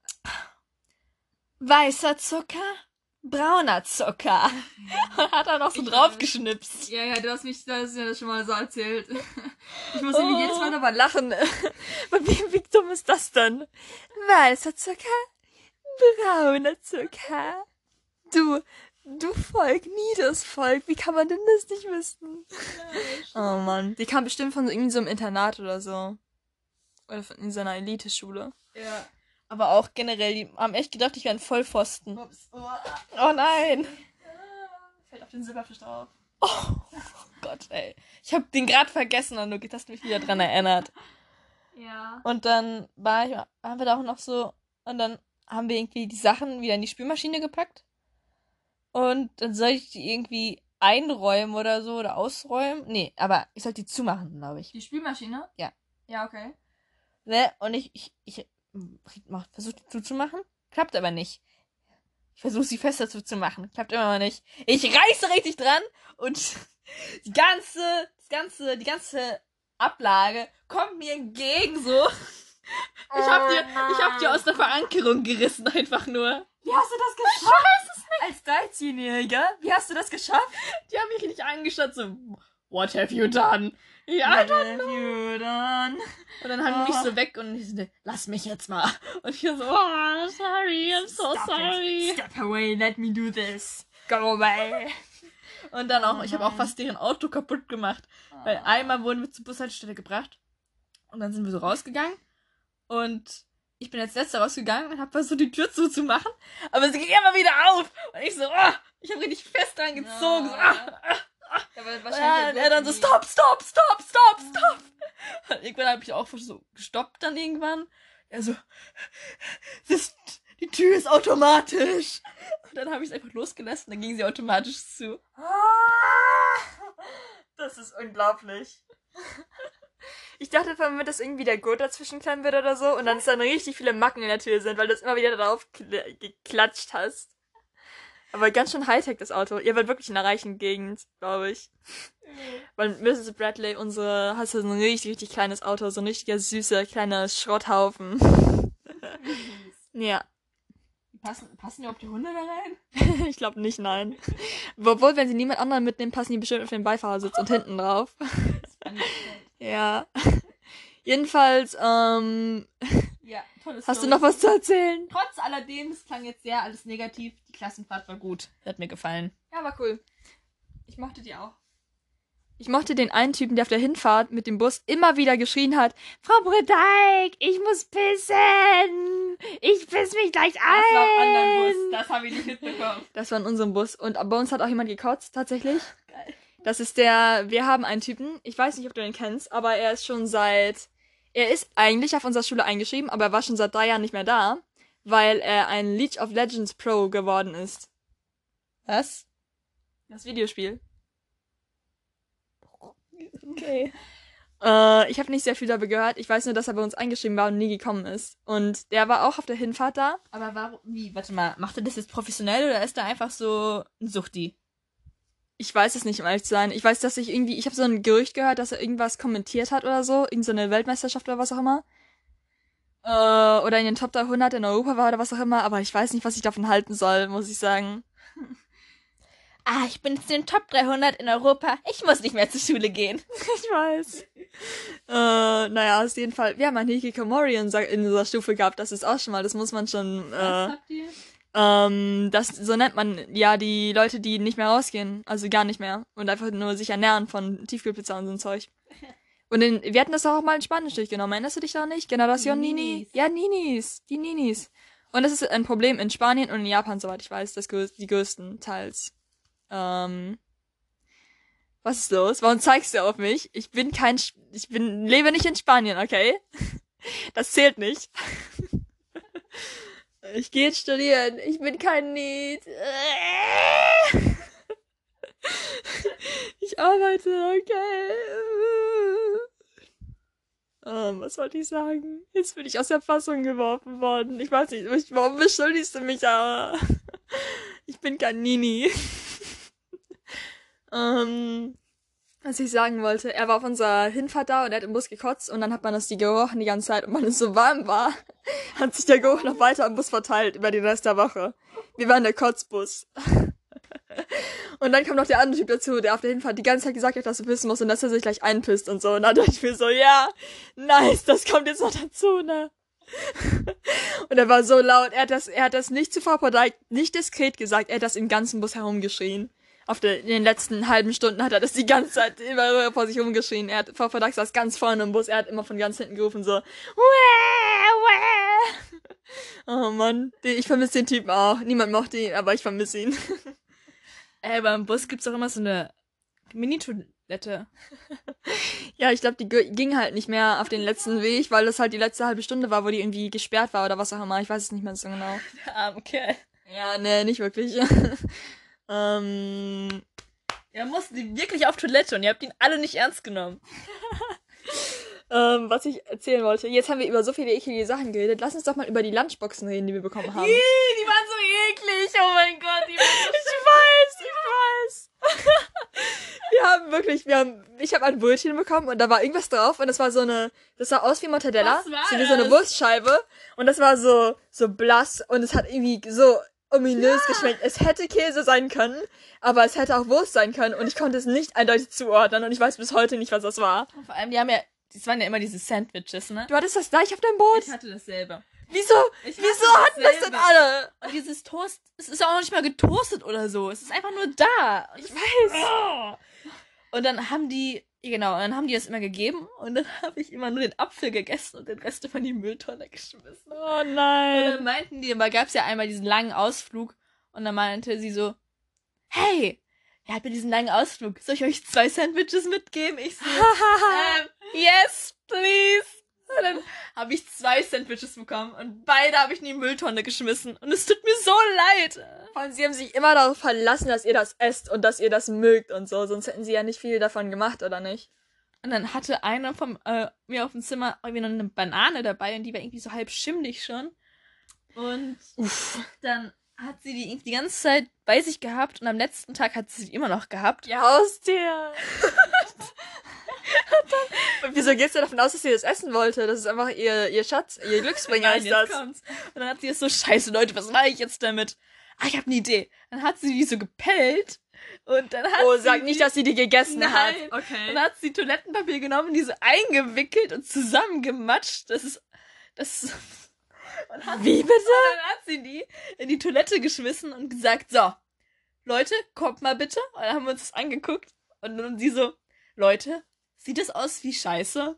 weißer Zucker, brauner Zucker. Und hat dann noch so Ich draufgeschnipst. Ja, ja, du hast mich, du hast mir das schon mal so erzählt. Ich muss irgendwie jedes Mal nochmal lachen. <laughs> Wie, wie dumm ist das denn? Weißer Zucker, brauner Zucker. Du, du Volk, niederes Volk, wie kann man denn das nicht wissen? Oh Mann, die kam bestimmt von so, irgendwie so einem Internat oder so. Oder von in so einer Eliteschule. Ja. Aber auch generell, die haben echt gedacht, ich wäre ein Vollpfosten. Ups. Oh, Oh nein. <laughs> fällt auf den Silberfisch drauf. Oh Gott, ey. Ich hab den gerade vergessen und du hast mich wieder dran erinnert. Ja. Und dann war ich, haben wir da auch noch so, und dann haben wir irgendwie die Sachen wieder in die Spülmaschine gepackt. Und dann soll ich die irgendwie einräumen oder so oder ausräumen. Nee, aber ich sollte die zumachen, glaube ich. Die Spülmaschine? Ja. Ja, okay. Ne? Und ich, ich, ich mach, versuche die zuzumachen. Klappt aber nicht. Ich versuche sie fester zuzumachen. Klappt immer noch nicht. Ich reiße richtig dran und die ganze, das ganze, die ganze Ablage kommt mir entgegen so. Ich hab die, ich hab die aus der Verankerung gerissen, einfach nur. Wie hast du das geschafft? Als 13-Jähriger? Wie hast du das geschafft? Die haben mich richtig angeschaut, so, what have you done? Ja, What have you done? Und dann haben die mich so weg und ich so, lass mich jetzt mal. Und ich so, oh, sorry, I'm so Stop sorry. It. Step away, let me do this. Go away. <laughs> Und dann auch, Oh ich habe auch fast deren Auto kaputt gemacht. Weil einmal wurden wir zur Bushaltestelle gebracht. Und dann sind wir so rausgegangen. Und ich bin als letzter rausgegangen und habe versucht, die Tür zuzumachen. Aber sie ging immer wieder auf. Und ich so, oh, ich habe richtig fest dran gezogen. So, ah, ah. Ja, aber Ja, und er dann so, stop, stop, stop, stop, stop. Und irgendwann habe ich auch so gestoppt dann irgendwann. Er so, das, die Tür ist automatisch. Und dann habe ich es einfach losgelassen, dann ging sie automatisch zu. <laughs> Das ist unglaublich. Ich dachte vor allem, dass irgendwie der Gurt dazwischen klemmen wird oder so und dann ist dann richtig viele Macken in der Tür sind, weil du es immer wieder darauf kl- geklatscht hast. Aber ganz schön Hightech das Auto. Ihr werdet wirklich in einer reichen Gegend, glaube ich. Weil Mrs. Bradley, unsere, hast du so ein richtig, richtig kleines Auto, so ein richtiger süßer kleiner Schrotthaufen. ja. Passen, passen überhaupt die Hunde da rein? <laughs> ich glaube nicht, nein. Obwohl, wenn sie niemand anderen mitnehmen, passen die bestimmt auf den Beifahrersitz und hinten drauf. Ja. Jedenfalls, ähm, Ja, tolles hast du noch was zu erzählen? Trotz alledem, es klang jetzt sehr alles negativ. Die Klassenfahrt war gut. Hat mir gefallen. Ja, war cool. Ich mochte die auch. Ich mochte den einen Typen, der auf der Hinfahrt mit dem Bus immer wieder geschrien hat, Frau Bredeig, ich muss pissen. Ich piss mich gleich ein. Das war im anderen Bus. Das habe ich nicht mitbekommen. Das war in unserem Bus. Und bei uns hat auch jemand gekotzt, tatsächlich. Geil. Das ist der, wir haben einen Typen, ich weiß nicht, ob du den kennst, aber er ist schon seit, er ist eigentlich auf unserer Schule eingeschrieben, aber er war schon seit drei Jahren nicht mehr da, weil er ein League of Legends Pro geworden ist. Was? Das Videospiel. Okay. <laughs> Äh, ich habe nicht sehr viel darüber gehört. Ich weiß nur, dass er bei uns eingeschrieben war und nie gekommen ist. Und der war auch auf der Hinfahrt da. Aber warum, wie, warte mal, macht er das jetzt professionell oder ist er einfach so ein Suchti? Ich weiß es nicht, um ehrlich zu sein. Ich weiß, dass ich irgendwie, ich habe so ein Gerücht gehört, dass er irgendwas kommentiert hat oder so. Irgend so eine Weltmeisterschaft oder was auch immer. Äh, oder in den Top 300 in Europa war oder was auch immer. Aber ich weiß nicht, was ich davon halten soll, muss ich sagen. <laughs> Ah, ich bin jetzt in den Top 300 in Europa. Ich muss nicht mehr zur Schule gehen. <laughs> Ich weiß. äh, naja, auf jeden Fall. Wir haben einen Hikikomori in, in unserer Stufe gehabt. Das ist auch schon mal, das muss man schon, äh, habt ihr? Ähm, das, so nennt man ja die Leute, die nicht mehr rausgehen. Also gar nicht mehr. Und einfach nur sich ernähren von Tiefkühlpizza und so ein Zeug. Und in, wir hatten das auch mal in Spanisch durchgenommen. Erinnerst du dich da nicht? Generation Nini? Ja, Ninis. Die Ninis. Und das ist ein Problem in Spanien und in Japan, soweit ich weiß, das die größten teils. Ähm, was ist los? Warum zeigst du auf mich? Ich bin kein, Sp- ich bin, lebe nicht in Spanien, okay? <laughs> Das zählt nicht. <laughs> Ich gehe jetzt studieren. Ich bin kein Need. Ich arbeite, okay. Ähm, was wollte ich sagen? Jetzt bin ich aus der Fassung geworfen worden. Ich weiß nicht, ich- warum beschuldigst du mich aber? Ich bin kein Nini. <laughs> ähm, was ich sagen wollte, er war auf unserer Hinfahrt da und er hat im Bus gekotzt und dann hat man das die gerochen die ganze Zeit und weil es so warm war, <laughs> hat sich der Geruch noch weiter am Bus verteilt über den Rest der Woche. Wir waren der Kotzbus. <laughs> Und dann kam noch der andere Typ dazu, der auf der Hinfahrt die ganze Zeit gesagt hat, dass er pissen muss und dass er sich gleich einpisst und so. Und dann dachte ich mir so, ja, nice, das kommt jetzt noch dazu, ne? <laughs> Und er war so laut, er hat das, er hat das nicht zu Frau Podijk, nicht diskret gesagt, er hat das im ganzen Bus herumgeschrien. Auf der, in den letzten halben Stunden hat er das die ganze Zeit immer vor sich rumgeschrien. Er hat, Frau Podijk saß ganz vorne im Bus, er hat immer von ganz hinten gerufen so, Wäh, wäh. Oh Mann, ich vermisse den Typen auch. Niemand mochte ihn, aber ich vermisse ihn. <laughs> Ey, beim Bus gibt's auch immer so eine Mini-Toilette. <laughs> Ja, ich glaube, die ging halt nicht mehr auf den letzten Weg, weil das halt die letzte halbe Stunde war, wo die irgendwie gesperrt war oder was auch immer. Ich weiß es nicht mehr so genau. Der arme Kerl. Ja, nee, nicht wirklich. <laughs> ähm, Ja, mussten die wirklich auf Toilette und ihr habt ihn alle nicht ernst genommen. <laughs> ähm, was ich erzählen wollte. Jetzt haben wir über so viele eklige Sachen geredet. Lass uns doch mal über die Lunchboxen reden, die wir bekommen haben. Ih, die waren so eklig. Oh mein Gott, die waren so <laughs> Ich weiß, ich weiß. <laughs> wir haben wirklich, wir haben, ich habe ein Brötchen bekommen und da war irgendwas drauf und das war so eine, das sah aus wie Mortadella, so wie so eine? Wurstscheibe und das war so, so blass und es hat irgendwie so ominös geschmeckt. Es hätte Käse sein können, aber es hätte auch Wurst sein können und ich konnte es nicht eindeutig zuordnen und ich weiß bis heute nicht, was das war. Vor allem, die haben ja, das waren ja immer diese Sandwiches, ne? Du hattest das gleich auf deinem Boot? Ich hatte dasselbe. Wieso? Ich Wieso hatte hatten das denn alle? Und dieses Toast, es ist ja auch nicht mal getoastet oder so. Es ist einfach nur da. Ich weiß. Oh. Und dann haben die, ja, genau, und dann haben die das immer gegeben und dann <laughs> habe ich immer nur den Apfel gegessen und den Rest immer in die Mülltonne geschmissen. Oh Und nein. dann meinten die, da gab es ja einmal diesen langen Ausflug und dann meinte sie so, hey, ihr habt ja diesen langen Ausflug, soll ich euch zwei Sandwiches mitgeben? Ich so, <laughs> ähm, yes, please. Und <laughs> dann habe ich zwei Sandwiches bekommen und beide habe ich in die Mülltonne geschmissen und es tut mir so leid. Vor allem, sie haben sich immer darauf verlassen, dass ihr das esst und dass ihr das mögt und so, sonst hätten sie ja nicht viel davon gemacht, oder nicht? Und dann hatte einer von äh, mir auf dem Zimmer irgendwie noch eine Banane dabei und die war irgendwie so halb schimmlig schon. Und Uff. dann hat sie die irgendwie die ganze Zeit bei sich gehabt und am letzten Tag hat sie sie immer noch gehabt. Ihr Haustier. <laughs> und wieso gehst du davon aus, dass sie das essen wollte? Das ist einfach ihr, ihr Schatz, ihr Glücksbringer Nein, ist das. kommt's. Und dann hat sie es so, scheiße Leute, was mache ich jetzt damit? Ah, ich habe eine Idee. Dann hat sie die so gepellt Und dann hat Oh, sie sag nicht, dass sie die gegessen Nein. hat. Dann Okay. hat sie Toilettenpapier genommen, die so eingewickelt und zusammengematscht. Das ist. Das ist. <laughs> Und hat, Wie bitte? und dann hat sie die in die Toilette geschmissen und gesagt: So, Leute, kommt mal bitte. Und dann haben wir uns das angeguckt. Und dann sie so: Leute, sieht das aus wie Scheiße?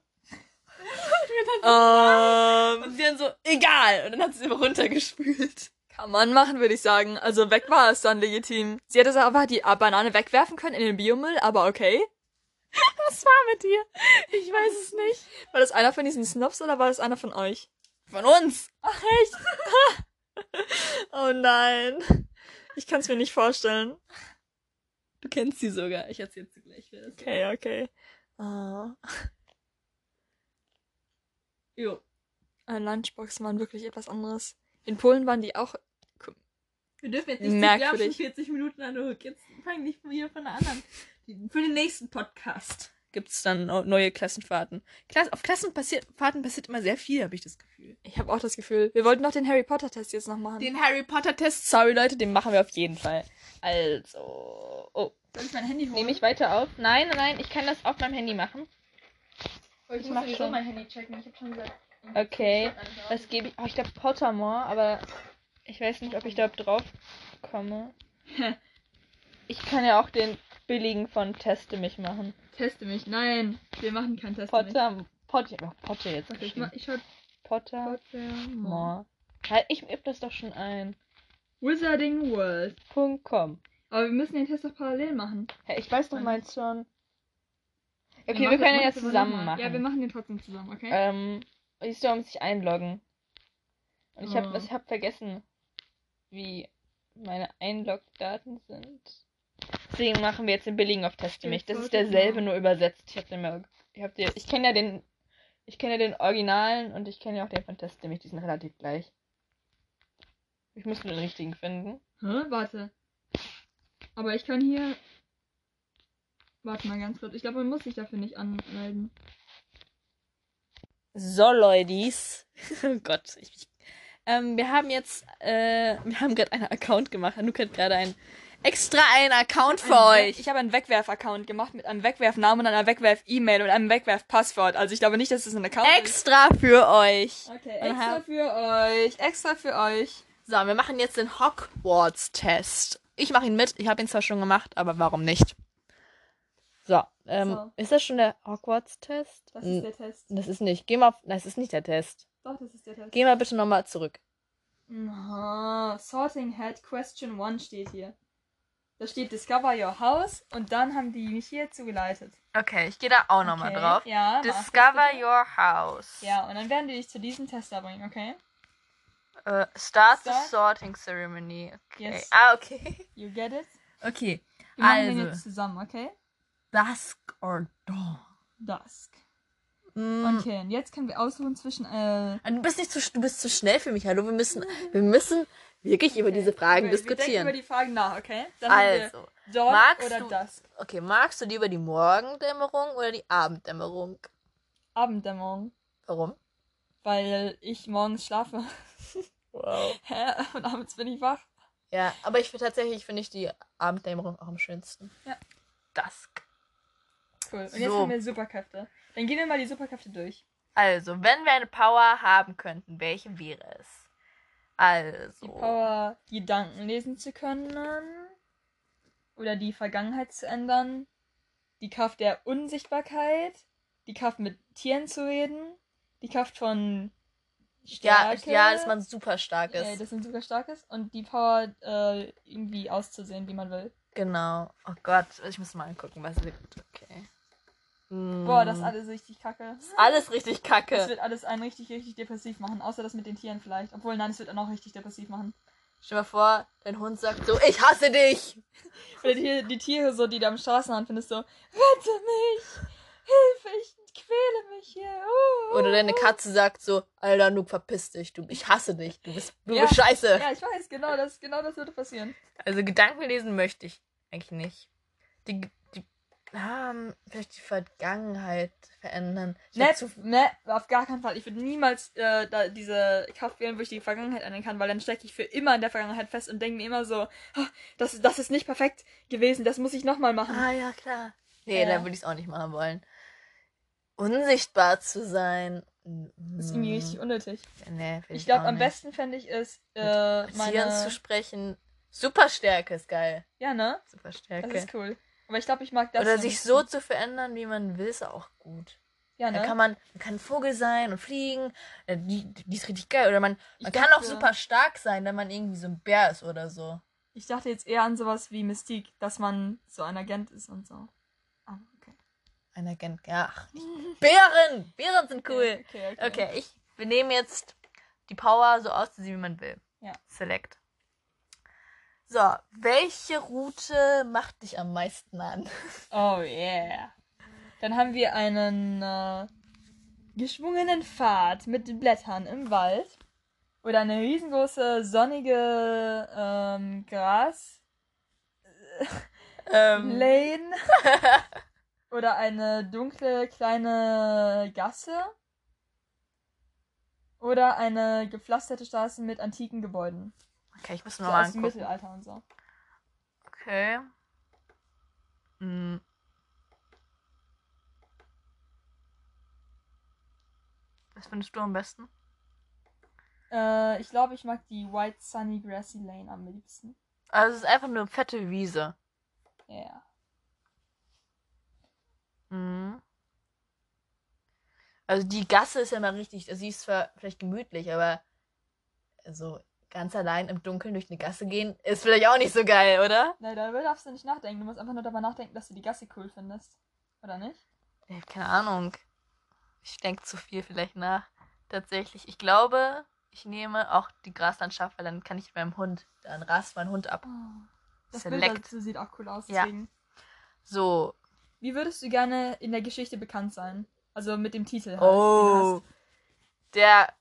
Ähm, Und sie dann so: Egal. Und dann hat sie es immer runtergespült. kann man machen, würde ich sagen. Also weg war es dann legitim. Sie hätte aber die Banane wegwerfen können in den Biomüll, aber okay. Was war mit dir? Ich weiß es nicht. War das einer von diesen Snobs oder war das einer von euch? Von uns. Ach echt? <laughs> oh nein. Ich kann es mir nicht vorstellen. Du kennst sie sogar. Ich erzähl's dir gleich. wer das ist. Okay, okay. Ah. <laughs> Jo. Äh, Lunchboxen waren wirklich etwas anderes. In Polen waren die auch. Wir dürfen jetzt nicht Merkwürdig. Wir haben schon 40 Minuten an der Hook. Jetzt fangen nicht wieder von der anderen. Für den nächsten Podcast gibt's dann no- neue Klassenfahrten. Klass auf Klassenfahrten passiert immer sehr viel, habe ich das Gefühl. Ich habe auch das Gefühl. Wir wollten doch den Harry Potter Test jetzt noch machen. Den Harry Potter Test, sorry Leute, den machen wir auf jeden Fall. Also, oh, Soll ich mein Handy holen? nehme ich weiter auf? Nein, nein, ich kann das auf meinem Handy machen. ich ich muss mach sowieso schon. mein Handy checken. Ich habe schon gesagt. Okay, das gebe ich. Oh, ich glaube Pottermore, aber ich weiß nicht, ob ich da drauf komme. <laughs> Ich kann ja auch den billigen von Teste mich machen. Teste mich. Nein, wir machen keinen Test. Potter, Potter, ich hab auch Potter jetzt Okay, ich, mach, ich schau Potter, Pottermore. More. Halt, ich übe das doch schon ein. Wizarding World. Punkt com. Aber wir müssen den Test doch parallel machen. Hä, ich weiß doch meins schon. Okay, wir mach- können ja zusammen machen. Ja, wir machen den trotzdem zusammen, okay? Ähm, man muss sich einloggen. Und ich habe Oh. ich hab vergessen, wie meine Einlogdaten sind. Deswegen machen wir jetzt den billigen auf Teste mich. Das ist derselbe, nur übersetzt. Ich habe den mal, ich den, ich kenne ja den, ich kenne ja den Originalen und ich kenne ja auch den von Teste mich. Die sind relativ gleich. Ich muss nur den richtigen finden. Hä? Warte. Aber ich kann hier. Warte mal ganz kurz. Ich glaube, man muss sich dafür nicht anmelden. So, Leudis. <laughs> oh Gott. Ich, ich, ähm, wir haben jetzt, äh, wir haben gerade einen Account gemacht. Luke hat gerade ein extra einen Account für Ein euch. We- Ich habe einen Wegwerf-Account gemacht mit einem Wegwerfnamen und einer Wegwerf-E-Mail und einem Wegwerf-Passwort. Also ich glaube nicht, dass es ein Account ist. extra für euch. Okay, extra für euch. Extra für euch. So, wir machen jetzt den Hogwarts-Test. Ich mache ihn mit. Ich habe ihn zwar schon gemacht, aber warum nicht? So, ähm, So. ist das schon der Hogwarts-Test? Das ist der Test. das ist nicht. Geh mal auf. Das ist nicht der Test. Doch, das ist der Test. Geh mal bitte nochmal zurück. Aha, Sorting Head Question 1 steht hier. Da steht Discover Your House und dann haben die mich hier zugeleitet. Okay, ich gehe da auch okay. Ja, mach das Discover your house. Ja, und dann werden die dich zu diesem Tester bringen, okay? Äh, start the Start. sorting ceremony. Okay. Yes. Ah, okay. <laughs> You get it? Okay. Wir machen den Also. jetzt zusammen, okay? Dusk or dawn. Dusk. Mm. Okay, und jetzt können wir aussuchen zwischen, äh... Du bist nicht zu, du bist zu schnell für mich, hallo. Wir müssen, wir müssen wirklich über diese Fragen wir, Wir diskutieren. denken über die Fragen nach, okay? Dann also, wir magst oder du- Dusk. okay, magst du lieber die Morgendämmerung oder die Abenddämmerung? Abenddämmerung. Warum? Weil ich morgens schlafe. Wow. <laughs> Hä? Und abends bin ich wach. Ja, aber ich finde tatsächlich finde ich die Abenddämmerung auch am schönsten. Ja. Dusk. Cool. Und jetzt So. haben wir Superkräfte. Dann gehen wir mal die Superkräfte durch. Also, wenn wir eine Power haben könnten, welche wäre es? Also. Die Power, Gedanken lesen zu können. Oder die Vergangenheit zu ändern. Die Kraft der Unsichtbarkeit. Die Kraft mit Tieren zu reden. Die Kraft von ja, Stärke. ja, dass man super stark ist. äh, das sind super starkes. Und die Power, äh, irgendwie auszusehen, wie man will. Genau. Oh Gott, ich muss mal angucken, was es gibt. Okay. Mm. Boah, das ist alles richtig kacke. alles richtig Das kacke. wird alles einen richtig, richtig depressiv machen. Außer das mit den Tieren vielleicht. Obwohl, nein, es wird dann auch richtig depressiv machen. Stell dir mal vor, dein Hund sagt so, ich hasse dich. Oder die, die Tiere so, die da am Straßenrand findest, so, rette mich! Hilfe, ich quäle mich hier. Uh, Oder deine Katze sagt so, Alter, Nuke, verpiss dich. Du, ich hasse dich. Du bist, du Ja. bist scheiße. Ja, ich weiß, genau das, genau das würde passieren. Also Gedanken lesen möchte ich eigentlich nicht. Die, ähm, vielleicht die Vergangenheit verändern. Ich Ne, zu, ne, auf gar keinen Fall. Ich würde niemals äh, da diese Kraft wählen, wo ich die Vergangenheit ändern kann, weil dann stecke ich für immer in der Vergangenheit fest und denke mir immer so, "Ah, das, das ist nicht perfekt gewesen, das muss ich nochmal machen. ah ja, klar. Nee, Ja. dann würde ich es auch nicht machen wollen. Unsichtbar zu sein. Das ist irgendwie richtig unnötig. Nee, will Ich glaube, am nicht. besten fände ich es, äh, meine... zu sprechen. Superstärke ist geil. Ja, ne? Das Superstärke. ist cool. Aber ich glaube, ich mag das. Oder sich so zu verändern, wie man will, ist auch gut. Ja, Da ne? kann man, man kann Vogel sein und fliegen. Äh, Die, die ist richtig geil. Oder man, Ich man kann auch dachte- super stark sein, wenn man irgendwie so ein Bär ist oder so. Ich dachte jetzt eher an sowas wie Mystique, dass man so ein Agent ist und so. Ah, okay. Ein Agent. Ja, ach, <laughs> nicht. Bären! Bären sind cool. Okay, okay. Okay, ich, wir nehmen jetzt die Power so auszusehen, wie man will. Ja. Select. So, welche Route macht dich am meisten an? <laughs> Oh yeah. Dann haben wir einen äh, geschwungenen Pfad mit Blättern im Wald. Oder eine riesengroße sonnige ähm, Gras Ähm, <laughs> Lane. <laughs> Oder eine dunkle kleine Gasse. Oder eine gepflasterte Straße mit antiken Gebäuden. Okay, ich muss So nochmal angucken. Mittelalter und so. Okay. Hm. Was findest du am besten? Äh, ich glaube, ich mag die White Sunny Grassy Lane am liebsten. Also es ist einfach nur fette Wiese. Ja. Yeah. Mhm. Also die Gasse ist ja mal richtig, sie ist zwar vielleicht gemütlich, aber so ganz allein im Dunkeln durch eine Gasse gehen, ist vielleicht auch nicht so geil, oder? Nein, darüber darfst du nicht nachdenken. Du musst einfach nur darüber nachdenken, dass du die Gasse cool findest. Oder nicht? Ja, keine Ahnung. Ich denke zu viel vielleicht nach. Tatsächlich. Ich glaube, ich nehme auch die Graslandschaft, weil dann kann ich mit meinem Hund, dann rast mein Hund ab. Das Bild Select. dazu sieht auch cool aus. Ja. Deswegen. So. Wie würdest du gerne in der Geschichte bekannt sein? Also mit dem Titel halt. Oh. Der.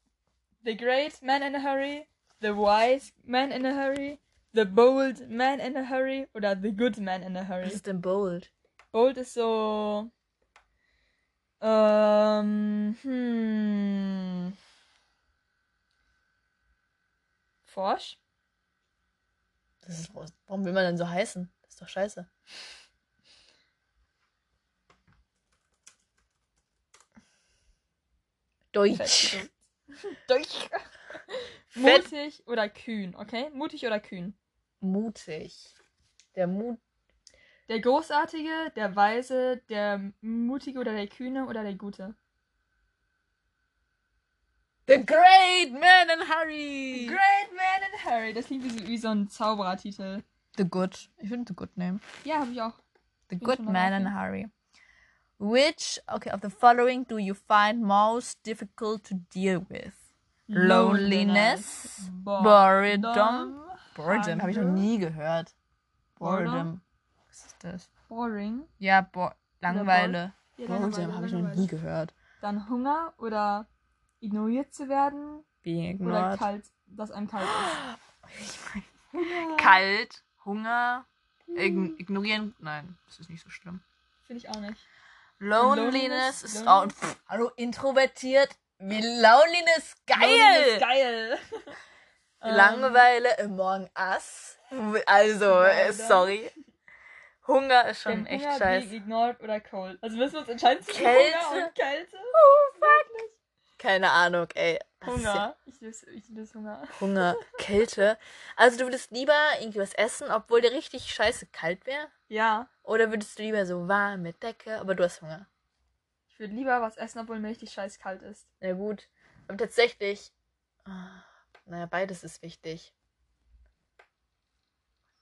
The Great Man in a Hurry, The Wise Man in a Hurry, The Bold Man in a Hurry oder The Good Man in a Hurry. Was ist denn bold? Bold ist so. Ähm. Hm. Forsch? Das ist, warum will man denn so heißen? Das ist doch scheiße. Deutsch. Festgedruckt. <laughs> <laughs> Mutig oder kühn, okay? Mutig oder kühn. Mutig. Der Mut. Der Großartige, der Weise, der Mutige oder der Kühne oder der Gute. The Great Man in Hurry. Great Man and Harry. Das klingt wie, so- wie so ein Zauberertitel. The Good. Ich finde The Good Name. Ja, habe ich auch. The Good Man in Hurry. Which, okay, of the following do you find most difficult to deal with? Loneliness, boredom. Boredom habe ich noch nie gehört. Boredom? Was ist das? Boring. Ja, bo Langeweile. Ja, Boredom habe ich noch nie gehört. Dann Hunger oder ignoriert zu werden Being oder ignored. kalt, dass einem kalt ist. Ich mein, Hunger. kalt, Hunger, ign ignorieren. Nein, das ist nicht so schlimm. Finde ich auch nicht. Loneliness Loneliness, ist auch. Hallo, introvertiert. Wie Loneliness geil! Loneliness geil. Ähm, <laughs> Langeweile im Morgenass. Also, äh, Leider. sorry. Hunger ist schon echt Hunger, scheiße. ignored oder cold. Also müssen wir uns entscheiden zwischen Kälte? Hunger und Kälte. Oh, fuck. Keine Ahnung, ey. Das ist ja Hunger. Ich löse Hunger. Hunger, Kälte. Also, du würdest lieber irgendwie was essen, obwohl dir richtig scheiße kalt wäre? Ja. Oder würdest du lieber so warm mit Decke, aber du hast Hunger? Ich würde lieber was essen, obwohl mir richtig scheiß kalt ist. Na gut. Aber tatsächlich. ah, Naja, beides ist wichtig.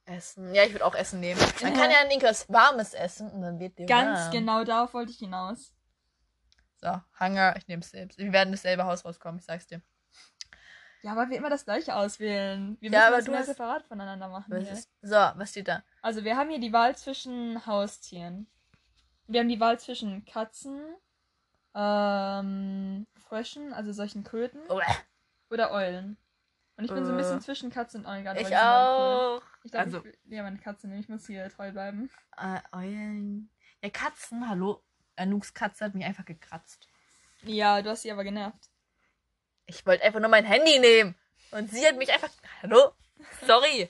Essen. Ja, ich würde auch Essen nehmen. Man kann ja irgendwas Warmes essen und dann wird dir Ganz warm. genau darauf wollte ich hinaus. So, Hunger, ich nehme es selbst. Wir werden dasselbe Haus rauskommen, ich sag's dir. Ja, weil wir immer das gleiche auswählen. Wir Ja, müssen aber das hast- separat voneinander machen. Was ist, so, was steht da? Also wir haben hier die Wahl zwischen Haustieren. Wir haben die Wahl zwischen Katzen, ähm, Fröschen, also solchen Kröten, oder Eulen. Und ich bin so ein bisschen zwischen Katzen und Eulen gerade. ich sind beide cool. auch. Ich glaube, Also- ich will ja meine Katze nehmen. Ich muss hier treu bleiben. Äh, Eulen. Ja, Katzen, hallo. Anouks Katze hat mich einfach gekratzt. Ja, du hast sie aber genervt. Ich wollte einfach nur mein Handy nehmen. Und sie hat mich einfach. Hallo? Sorry.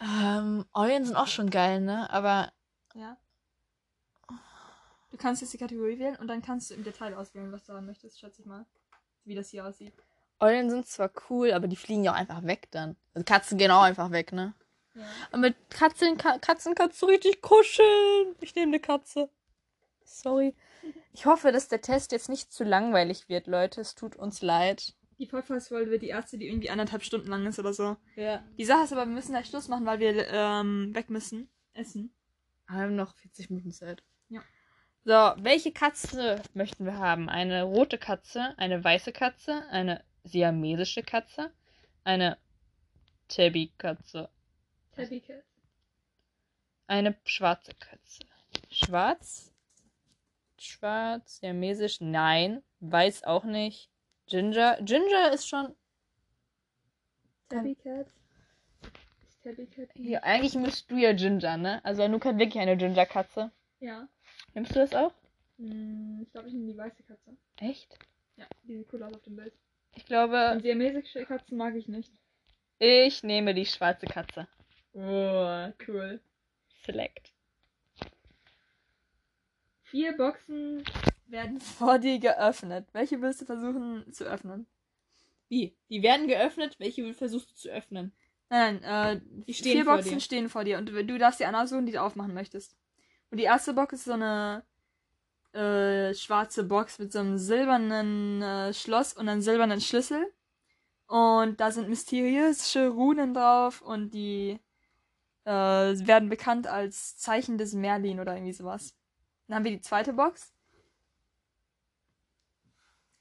ähm, Eulen sind auch schon geil, ne? Aber Ja. Du kannst jetzt die Kategorie wählen und dann kannst du im Detail auswählen, was du haben möchtest, schätze ich mal. Wie das hier aussieht. Eulen sind zwar cool, aber die fliegen ja auch einfach weg dann. Also Katzen gehen auch einfach weg, ne? Ja. Und mit Katzen, Ka Katzen kannst du richtig kuscheln. Ich nehme eine Katze. Sorry. Ich hoffe, dass der Test jetzt nicht zu langweilig wird, Leute. Es tut uns leid. Die Podcast-Folge wird die erste, die irgendwie anderthalb Stunden lang ist oder so. Ja. Die Sache ist aber, wir müssen gleich Schluss machen, weil wir ähm, weg müssen. Essen. Wir haben noch 40 Minuten Zeit. So, welche Katze möchten wir haben? Eine rote Katze, eine weiße Katze, eine siamesische Katze, eine Tabby-Katze, Tabby Cat. eine schwarze Katze. Schwarz? Schwarz, siamesisch? Nein. Weiß auch nicht. Ginger? Ginger ist schon. Tabby Cat. Ist Tabby Cat? Ja, eigentlich müsstest du ja Ginger, ne? Also Anouk hat wirklich eine Ginger-Katze. Ja. Nimmst du das auch? Hm, ich glaube, ich nehme die weiße Katze. Echt? Ja, die sieht cool aus auf dem Bild. Ich glaube, Und siamesische Katzen mag ich nicht. ich nehme die schwarze Katze. Oh, cool. Select. Vier Boxen werden vor dir geöffnet. Welche willst du versuchen zu öffnen? Wie? Die werden geöffnet. Welche versuchst du zu öffnen? Nein, nein, äh, Die stehen vier vor Boxen dir. stehen vor dir und du, du darfst die eine aussuchen, die du aufmachen möchtest. Und die erste Box ist so eine äh, schwarze Box mit so einem silbernen äh, Schloss und einem silbernen Schlüssel. Und da sind mysteriöse Runen drauf und die äh, werden bekannt als Zeichen des Merlin oder irgendwie sowas. Dann haben wir die zweite Box.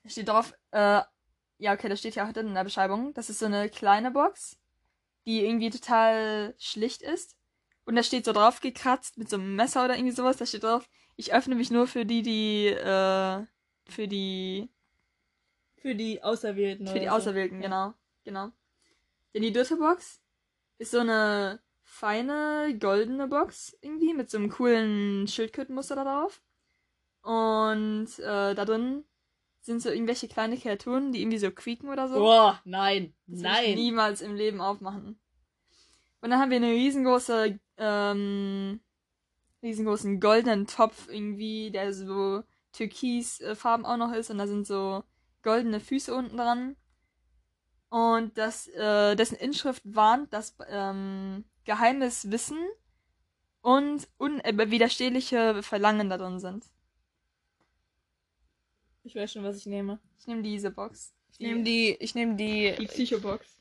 Da steht drauf, äh, ja, okay, das steht ja auch drin in der Beschreibung. Das ist so eine kleine Box, die irgendwie total schlicht ist. Und da steht so drauf gekratzt mit so einem Messer oder irgendwie sowas. Da steht drauf, ich öffne mich nur für die, die, äh, für die, Für die Auserwählten. für die Auserwählten, genau. Genau. Denn die dritte Box ist so eine feine, goldene Box irgendwie mit so einem coolen Schildkrötenmuster da drauf. Und äh, da drin sind so irgendwelche kleine Kreaturen, die irgendwie so quieken oder so. Boah, nein. Das ich niemals im Leben aufmachen. Und dann haben wir eine riesengroße, ähm, riesengroßen goldenen Topf irgendwie, der so türkisfarben auch noch ist und da sind so goldene Füße unten dran. Und das, äh, dessen Inschrift warnt, dass ähm, geheimes Wissen und unwiderstehliche Verlangen da drin sind. Ich weiß schon, was ich nehme. Ich nehme diese Box. Ich nehme die. Ich nehme die. die Psycho-Box.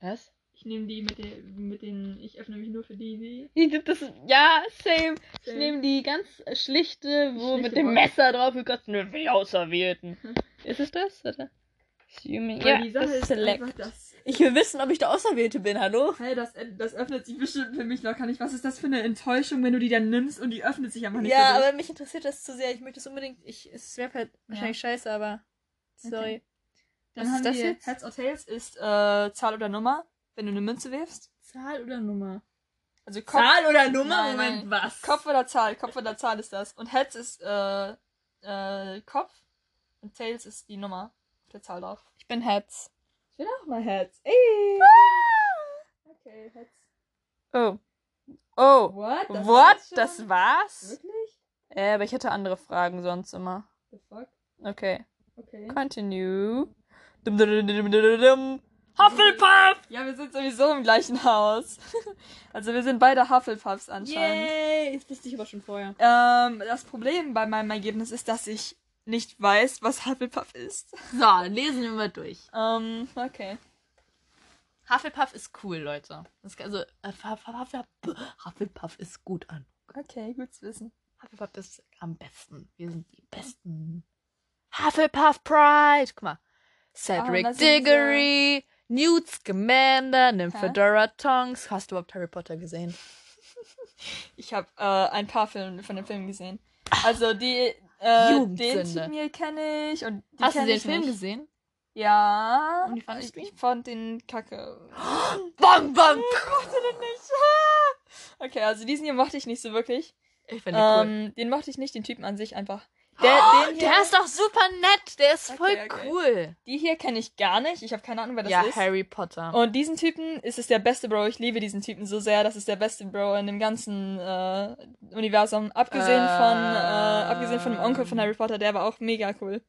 Was? Ich nehme die mit den, mit den, ich öffne mich nur für die, die. Das, ja, same. Ich Same. nehme die ganz schlichte, wo Schlichte mit dem Box. Messer drauf gekotzt nur für die Auserwählten. <laughs> Ist es das? Oder? Assuming. Ja, die Sache das ist select. einfach, dass Ich will wissen, ob ich der Auserwählte bin, hallo? Hey, das, das öffnet sich bestimmt für mich locker nicht. Was ist das für eine Enttäuschung, wenn du die dann nimmst und die öffnet sich einfach nicht Ja, aber mich interessiert das zu sehr. Ich möchte es unbedingt. Ich, es wäre halt wahrscheinlich scheiße, aber. Sorry. Dann was haben ist das wir jetzt? Heads or Tails ist äh, Zahl oder Nummer, wenn du eine Münze wirfst. Zahl oder Nummer? Also Kopf, oder Nein, nein. was? Kopf oder Zahl, Kopf oder Zahl ist das. Und Heads ist äh, äh, Kopf und Tails ist die Nummer auf der Zahl drauf. Ich bin Heads. Ich will auch mal Heads. Ey. Okay, Heads. Oh. Oh. What? What? war's? Das war's? Wirklich? Äh, aber ich hätte andere Fragen sonst immer. The fuck? Okay. Okay. Continue. Dum, dum, dum, dum, dum, dum. Hufflepuff! Ja, wir sind sowieso im gleichen Haus. <laughs> Also wir sind beide Hufflepuffs anscheinend. Yay! Das wusste ich aber schon vorher. Ähm, das Problem bei meinem Ergebnis ist, dass ich nicht weiß, was Hufflepuff ist. So, dann lesen wir mal durch. Ähm, okay. Hufflepuff ist cool, Leute. Das, also, Huff- Hufflepuff, ist gut an. Okay, gut zu wissen. Hufflepuff ist am besten. Wir sind die Besten. Hufflepuff Pride. Guck mal. Cedric Ah, das sind Diggory, Newt Scamander, Nymphadora Tonks. Hast du überhaupt Harry Potter gesehen? <laughs> Ich habe äh, ein paar Filme von dem Film gesehen. Also die, äh, den Typen hier kenne ich und die Hast du den Film nicht. gesehen? Ja. Und wie fandest ich, du ihn? ich fand den kacke. <gasps> Bam, bam. Ich mochte den nicht. <laughs> Okay, also diesen hier mochte ich nicht so wirklich. Ich finde den cool. Ähm, den mochte ich nicht, den Typen an sich einfach. Der, Oh, der ist doch super nett. Der ist Okay, voll okay. cool. die hier kenne ich gar nicht. Ich habe keine Ahnung, wer das ja, ist. Harry Potter. Und diesen Typen ist es der beste Bro. Ich liebe diesen Typen so sehr. Das ist der beste Bro in dem ganzen äh, Universum. Abgesehen von, äh, abgesehen von dem Onkel von Harry Potter, der war auch mega cool.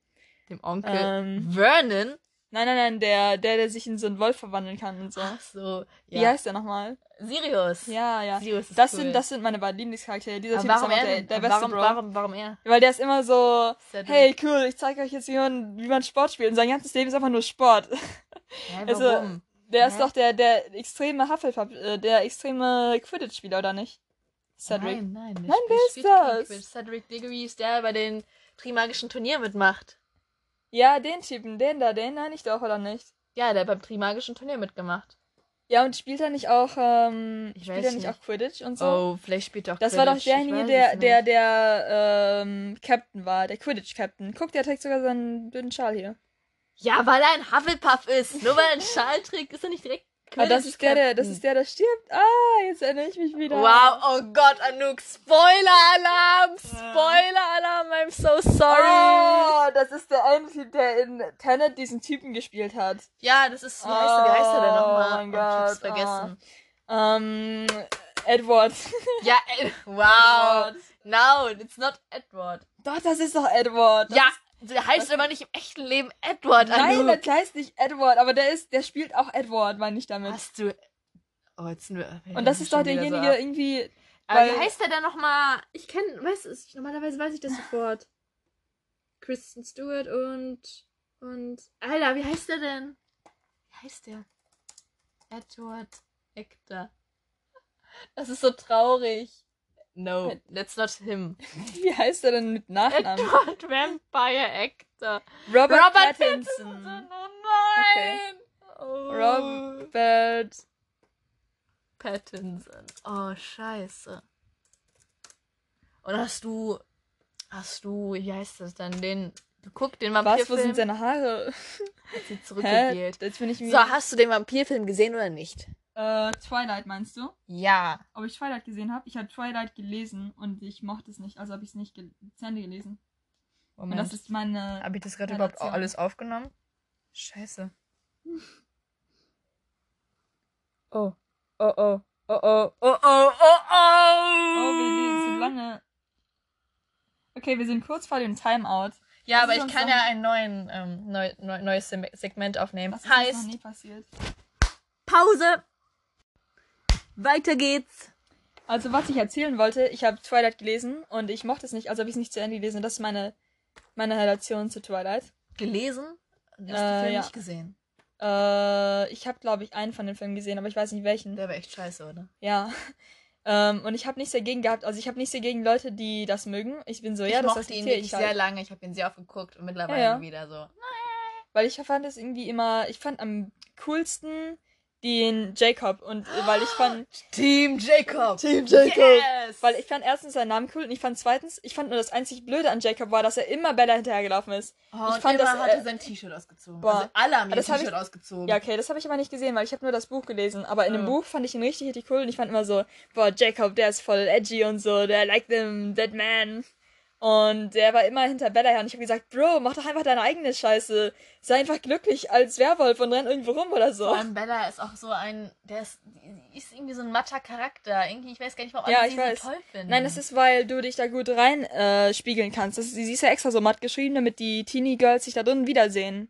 Dem Onkel Ähm, Vernon. Nein, nein, nein, der, der, der sich in so einen Wolf verwandeln kann und so. Ach so. Wie Ja. heißt der nochmal? Sirius. Ja, ja. Sirius ist Das cool. sind, das sind meine beiden Lieblingscharaktere. Dieser Aber Typ ist warum er der, der beste warum, Bro. warum, warum er? Weil der ist immer so, Cedric. hey, cool, ich zeige euch jetzt, wie man, wie man Sport spielt. Und sein ganzes Leben ist einfach nur Sport. Hä, <laughs> also, warum? Der ist Hä? doch der, der extreme Hufflepuff, äh, der extreme Quidditch-Spieler, oder nicht? Cedric. Nein, nein. Nein, wer ist das? Cedric Diggory ist der, der bei den Trimagischen Turnier mitmacht. Ja, den Typen, den da, den meine ich doch, oder nicht? Ja, der beim Trimagischen Turnier mitgemacht. Ja, und spielt er nicht auch, ähm, Ich spielt er nicht nicht. auch Quidditch und so? Oh, vielleicht spielt er auch Das war doch Quidditch. Ich derjenige, der, der, nicht. der, ähm, Captain war, der Quidditch-Captain. Guck, der trägt sogar seinen dünnen Schal hier. Ja, weil er ein Hufflepuff ist. Nur weil er einen Schal trägt, ist er nicht direkt Aber das ist der, der, das Quidditch-Captain. ist der, der stirbt. Ah, jetzt erinnere ich mich wieder. Wow, oh Gott, Anouk, Spoiler-Alarm! Spoiler-Alarm, I'm so sorry! Oh, das ist der eine Typ, der in Tenet diesen Typen gespielt hat. Ja, das ist, wie heißt er, wie heißt er denn nochmal? Oh mein ich hab's Gott, vergessen. Ähm, Edward. <laughs> Ja, äh, wow. No, it's not Edward. Doch, das ist doch Edward. Das ja, der heißt aber nicht im echten Leben Edward, nein, Anouk. das heißt nicht Edward, aber der ist, der spielt auch Edward, meine ich damit. Hast du... Oh, jetzt sind wir... Und das ist doch derjenige so irgendwie. Aber wie heißt der denn nochmal? Ich kenne, weiß es, normalerweise weiß ich das sofort. Kristen Stewart und, und, Alter, wie heißt der denn? Wie heißt der? Edward Hector. Das ist so traurig. No, that's not him. <laughs> Wie heißt er denn mit Nachnamen? Edward Vampire Hector. Robert, Robert Pattinson. Oh nein! Oh. Robert. Pattinson. Oh, scheiße. Und hast du, hast du, wie heißt das dann, den, guck, den Was? Wo Vampirfilm? sind seine Haare? Hat sie ich So, hast du den Vampirfilm gesehen oder nicht? Äh, Twilight meinst du? Ja. Ob ich Twilight gesehen habe? Ich habe Twilight gelesen und ich mochte es nicht. Also habe ich es nicht zu Ende gelesen. Und das ist meine. Habe ich das gerade überhaupt alles aufgenommen? Scheiße. <laughs> Oh. Oh oh. Oh oh. Oh oh. Oh oh. Oh, wir lesen so lange. Okay, wir sind kurz vor dem Timeout. Ja, Das aber ist ich kann ja ein neuen, ähm, neu, neu, neues Segment aufnehmen. Was ist uns noch heißt, nie passiert? Pause. Weiter geht's. Also, was ich erzählen wollte, ich habe Twilight gelesen und ich mochte es nicht, also habe ich es nicht zu Ende gelesen. Das ist meine, meine Relation zu Twilight. Gelesen? Du hast den Äh, Film ja. nicht gesehen. Äh, ich habe, glaube ich, einen von den Filmen gesehen, aber ich weiß nicht welchen. Der war echt scheiße, oder? Ja. <laughs> Ähm, und ich habe nichts dagegen gehabt. Also ich habe nichts dagegen Leute, die das mögen. Ich bin so, ja, ich das mochte ihn wirklich ich sehr lange. Ich habe ihn sehr oft geguckt und mittlerweile Ja, ja. wieder so. Weil ich fand es irgendwie immer, ich fand am coolsten den Jacob. Und weil ich fand, <gasps> Team Jacob. Team Yes. weil ich fand erstens seinen Namen cool und ich fand zweitens, ich fand nur das einzig Blöde an Jacob war, dass er immer Bella hinterhergelaufen ist. oh, ich und fand immer das, hat äh, er sein T-Shirt ausgezogen. boah. Also alle haben ihr Das hab T-Shirt ausgezogen. Ja, okay, das habe ich aber nicht gesehen, weil ich habe nur das Buch gelesen. Aber in dem Ja. Buch fand ich ihn richtig, richtig cool und ich fand immer so, boah, Jacob, der ist voll edgy und so, der like them, that man. Und der war immer hinter Bella her und ich habe gesagt, Bro, mach doch einfach deine eigene Scheiße. Sei einfach glücklich als Werwolf und renn irgendwo rum oder so. Vor allem Bella ist auch so ein, der ist, ist irgendwie so ein matter Charakter. Irgendwie, ich weiß gar nicht, warum Ja, ich sie so toll finden. Nein, das ist, weil du dich da gut rein äh, spiegeln kannst. Das, sie ist ja extra so matt geschrieben, damit die Teenie Girls sich da drin wiedersehen.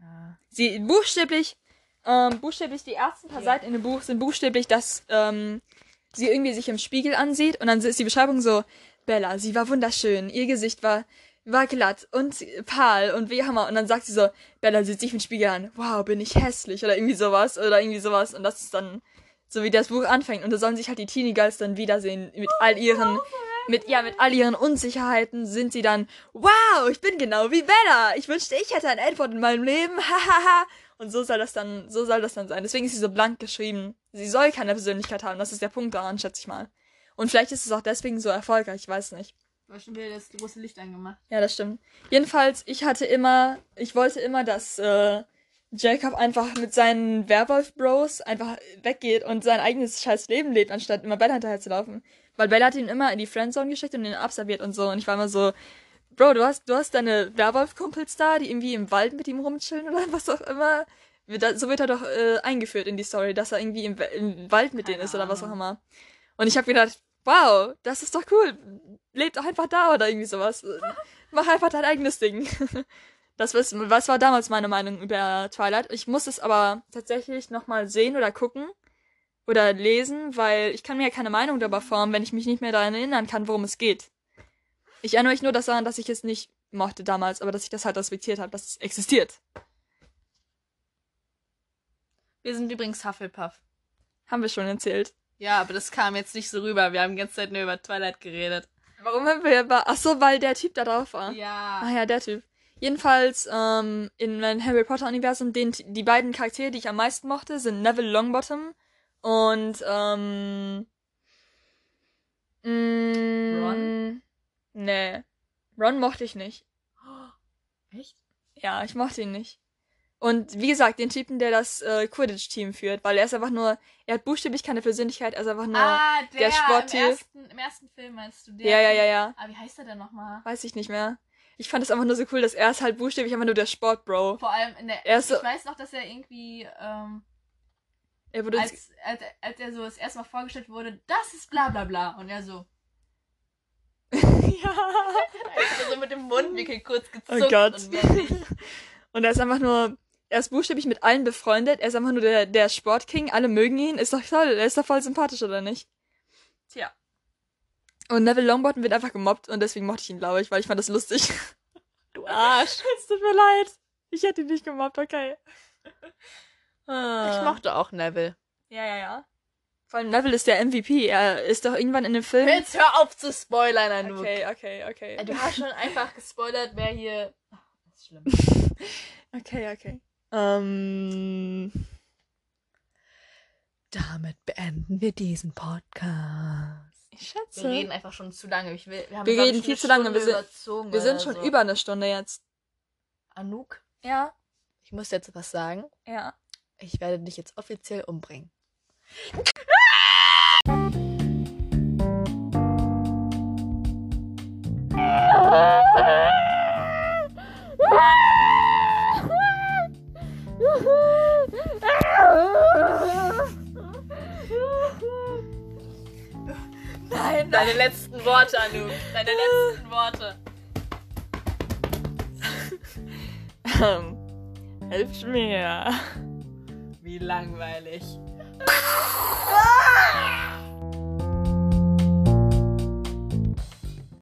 Ja. Sie buchstäblich, ähm, buchstäblich die ersten paar Ja. Seiten in dem Buch sind buchstäblich, dass ähm, sie irgendwie sich im Spiegel ansieht und dann ist die Beschreibung so, Bella, sie war wunderschön, ihr Gesicht war war glatt und fahl und wie Hammer. Und dann sagt sie so, Bella sieht sich im Spiegel an, wow, bin ich hässlich oder irgendwie sowas oder irgendwie sowas. Und das ist dann so wie das Buch anfängt. Und da sollen sich halt die Teenie Girls dann wiedersehen mit all ihren mit ja mit all ihren Unsicherheiten sind sie dann wow ich bin genau wie Bella. Ich wünschte ich hätte ein Edward in meinem Leben. Hahaha und so soll das dann so soll das dann sein. Deswegen ist sie so blank geschrieben. Sie soll keine Persönlichkeit haben. Das ist der Punkt daran schätze ich mal und vielleicht ist es auch deswegen so erfolgreich ich weiß nicht Du hast schon wieder das große Licht angemacht. ja, das stimmt. Jedenfalls, ich hatte immer, ich wollte immer, dass äh, Jacob einfach mit seinen Werwolf-Bros einfach weggeht und sein eigenes scheiß Leben lebt, anstatt immer Bella hinterher zu laufen. Weil Bella hat ihn immer in die Friendzone geschickt und ihn abserviert und so. Und ich war immer so, Bro, du hast, du hast deine Werwolf-Kumpels da, die irgendwie im Wald mit ihm rumchillen oder <laughs> was auch immer. So wird er doch äh, eingeführt in die Story, dass er irgendwie im, im Wald mit denen ist oder was auch immer. Und ich habe gedacht, wow, das ist doch cool. Lebt doch einfach da oder irgendwie sowas. Mach einfach dein eigenes Ding. <laughs> Das was, was war damals meine Meinung über Twilight. Ich muss es aber tatsächlich nochmal sehen oder gucken oder lesen, weil ich kann mir ja keine Meinung darüber formen, wenn ich mich nicht mehr daran erinnern kann, worum es geht. Ich erinnere mich nur daran, dass ich es nicht mochte damals, aber dass ich das halt respektiert habe, dass es existiert. Wir sind übrigens Hufflepuff. Haben wir schon erzählt. Ja, aber das kam jetzt nicht so rüber. Wir haben die ganze Zeit nur über Twilight geredet. Warum haben wir über... Ach so, weil der Typ da drauf war. Ja. Ah ja, der Typ. Jedenfalls, ähm, in meinem Harry Potter-Universum, die beiden Charaktere, die ich am meisten mochte, sind Neville Longbottom und, ähm, mh, Ron? Nee. Ron mochte ich nicht. Echt? Ja, ich mochte ihn nicht. Und wie gesagt, den Typen, der das äh, Quidditch-Team führt, weil er ist einfach nur, er hat buchstäblich keine Persönlichkeit, er ist einfach nur, ah, der, der Sporttyp. Im ersten, Im ersten Film meinst du der? ja, ja, ja, ja, Ah, wie heißt der denn nochmal? weiß ich nicht mehr. Ich fand es einfach nur so cool, dass er ist halt buchstäblich einfach nur der Sportbro. Vor allem in der. Er ist so- ich weiß noch, dass er irgendwie, ähm, Er wurde als, als, als er so das erste Mal vorgestellt wurde, das ist bla bla bla. Und er so. <laughs> ja. <laughs> Er so mit dem Mundwinkel kurz gezuckt. Oh Gott. Und. <laughs> Und er ist einfach nur, er ist buchstäblich mit allen befreundet. Er ist einfach nur der, der Sportking. Alle mögen ihn. Ist doch toll. Er ist doch voll sympathisch, oder nicht? Tja. Und Neville Longbottom wird einfach gemobbt und deswegen mochte ich ihn, glaube ich, weil ich fand das lustig. Du <laughs> Arsch. es tut mir leid. Ich hätte ihn nicht gemobbt, okay. Ah. Ich mochte auch Neville. Ja, ja, ja. Vor allem Neville ist der MVP. Er ist doch irgendwann in dem Film. Jetzt hör auf zu spoilern, Anouk. Okay, okay, okay. Du hast schon einfach gespoilert, wer hier. Ach, das ist schlimm. <laughs> Okay, okay. Ähm. Damit beenden wir diesen Podcast. Ich Wir schätze. reden einfach schon zu lange. Ich will, wir haben, Wir reden viel zu lange. Wir sind- überzogen Wir sind schon so. über eine Stunde jetzt. Anouk, Ja. ich muss jetzt was sagen. Ja. Ich werde dich jetzt offiziell umbringen. Nein, <laughs> Deine letzten Worte, Anouk. Deine letzten Worte. Ähm, helft mir. Wie langweilig. Ah!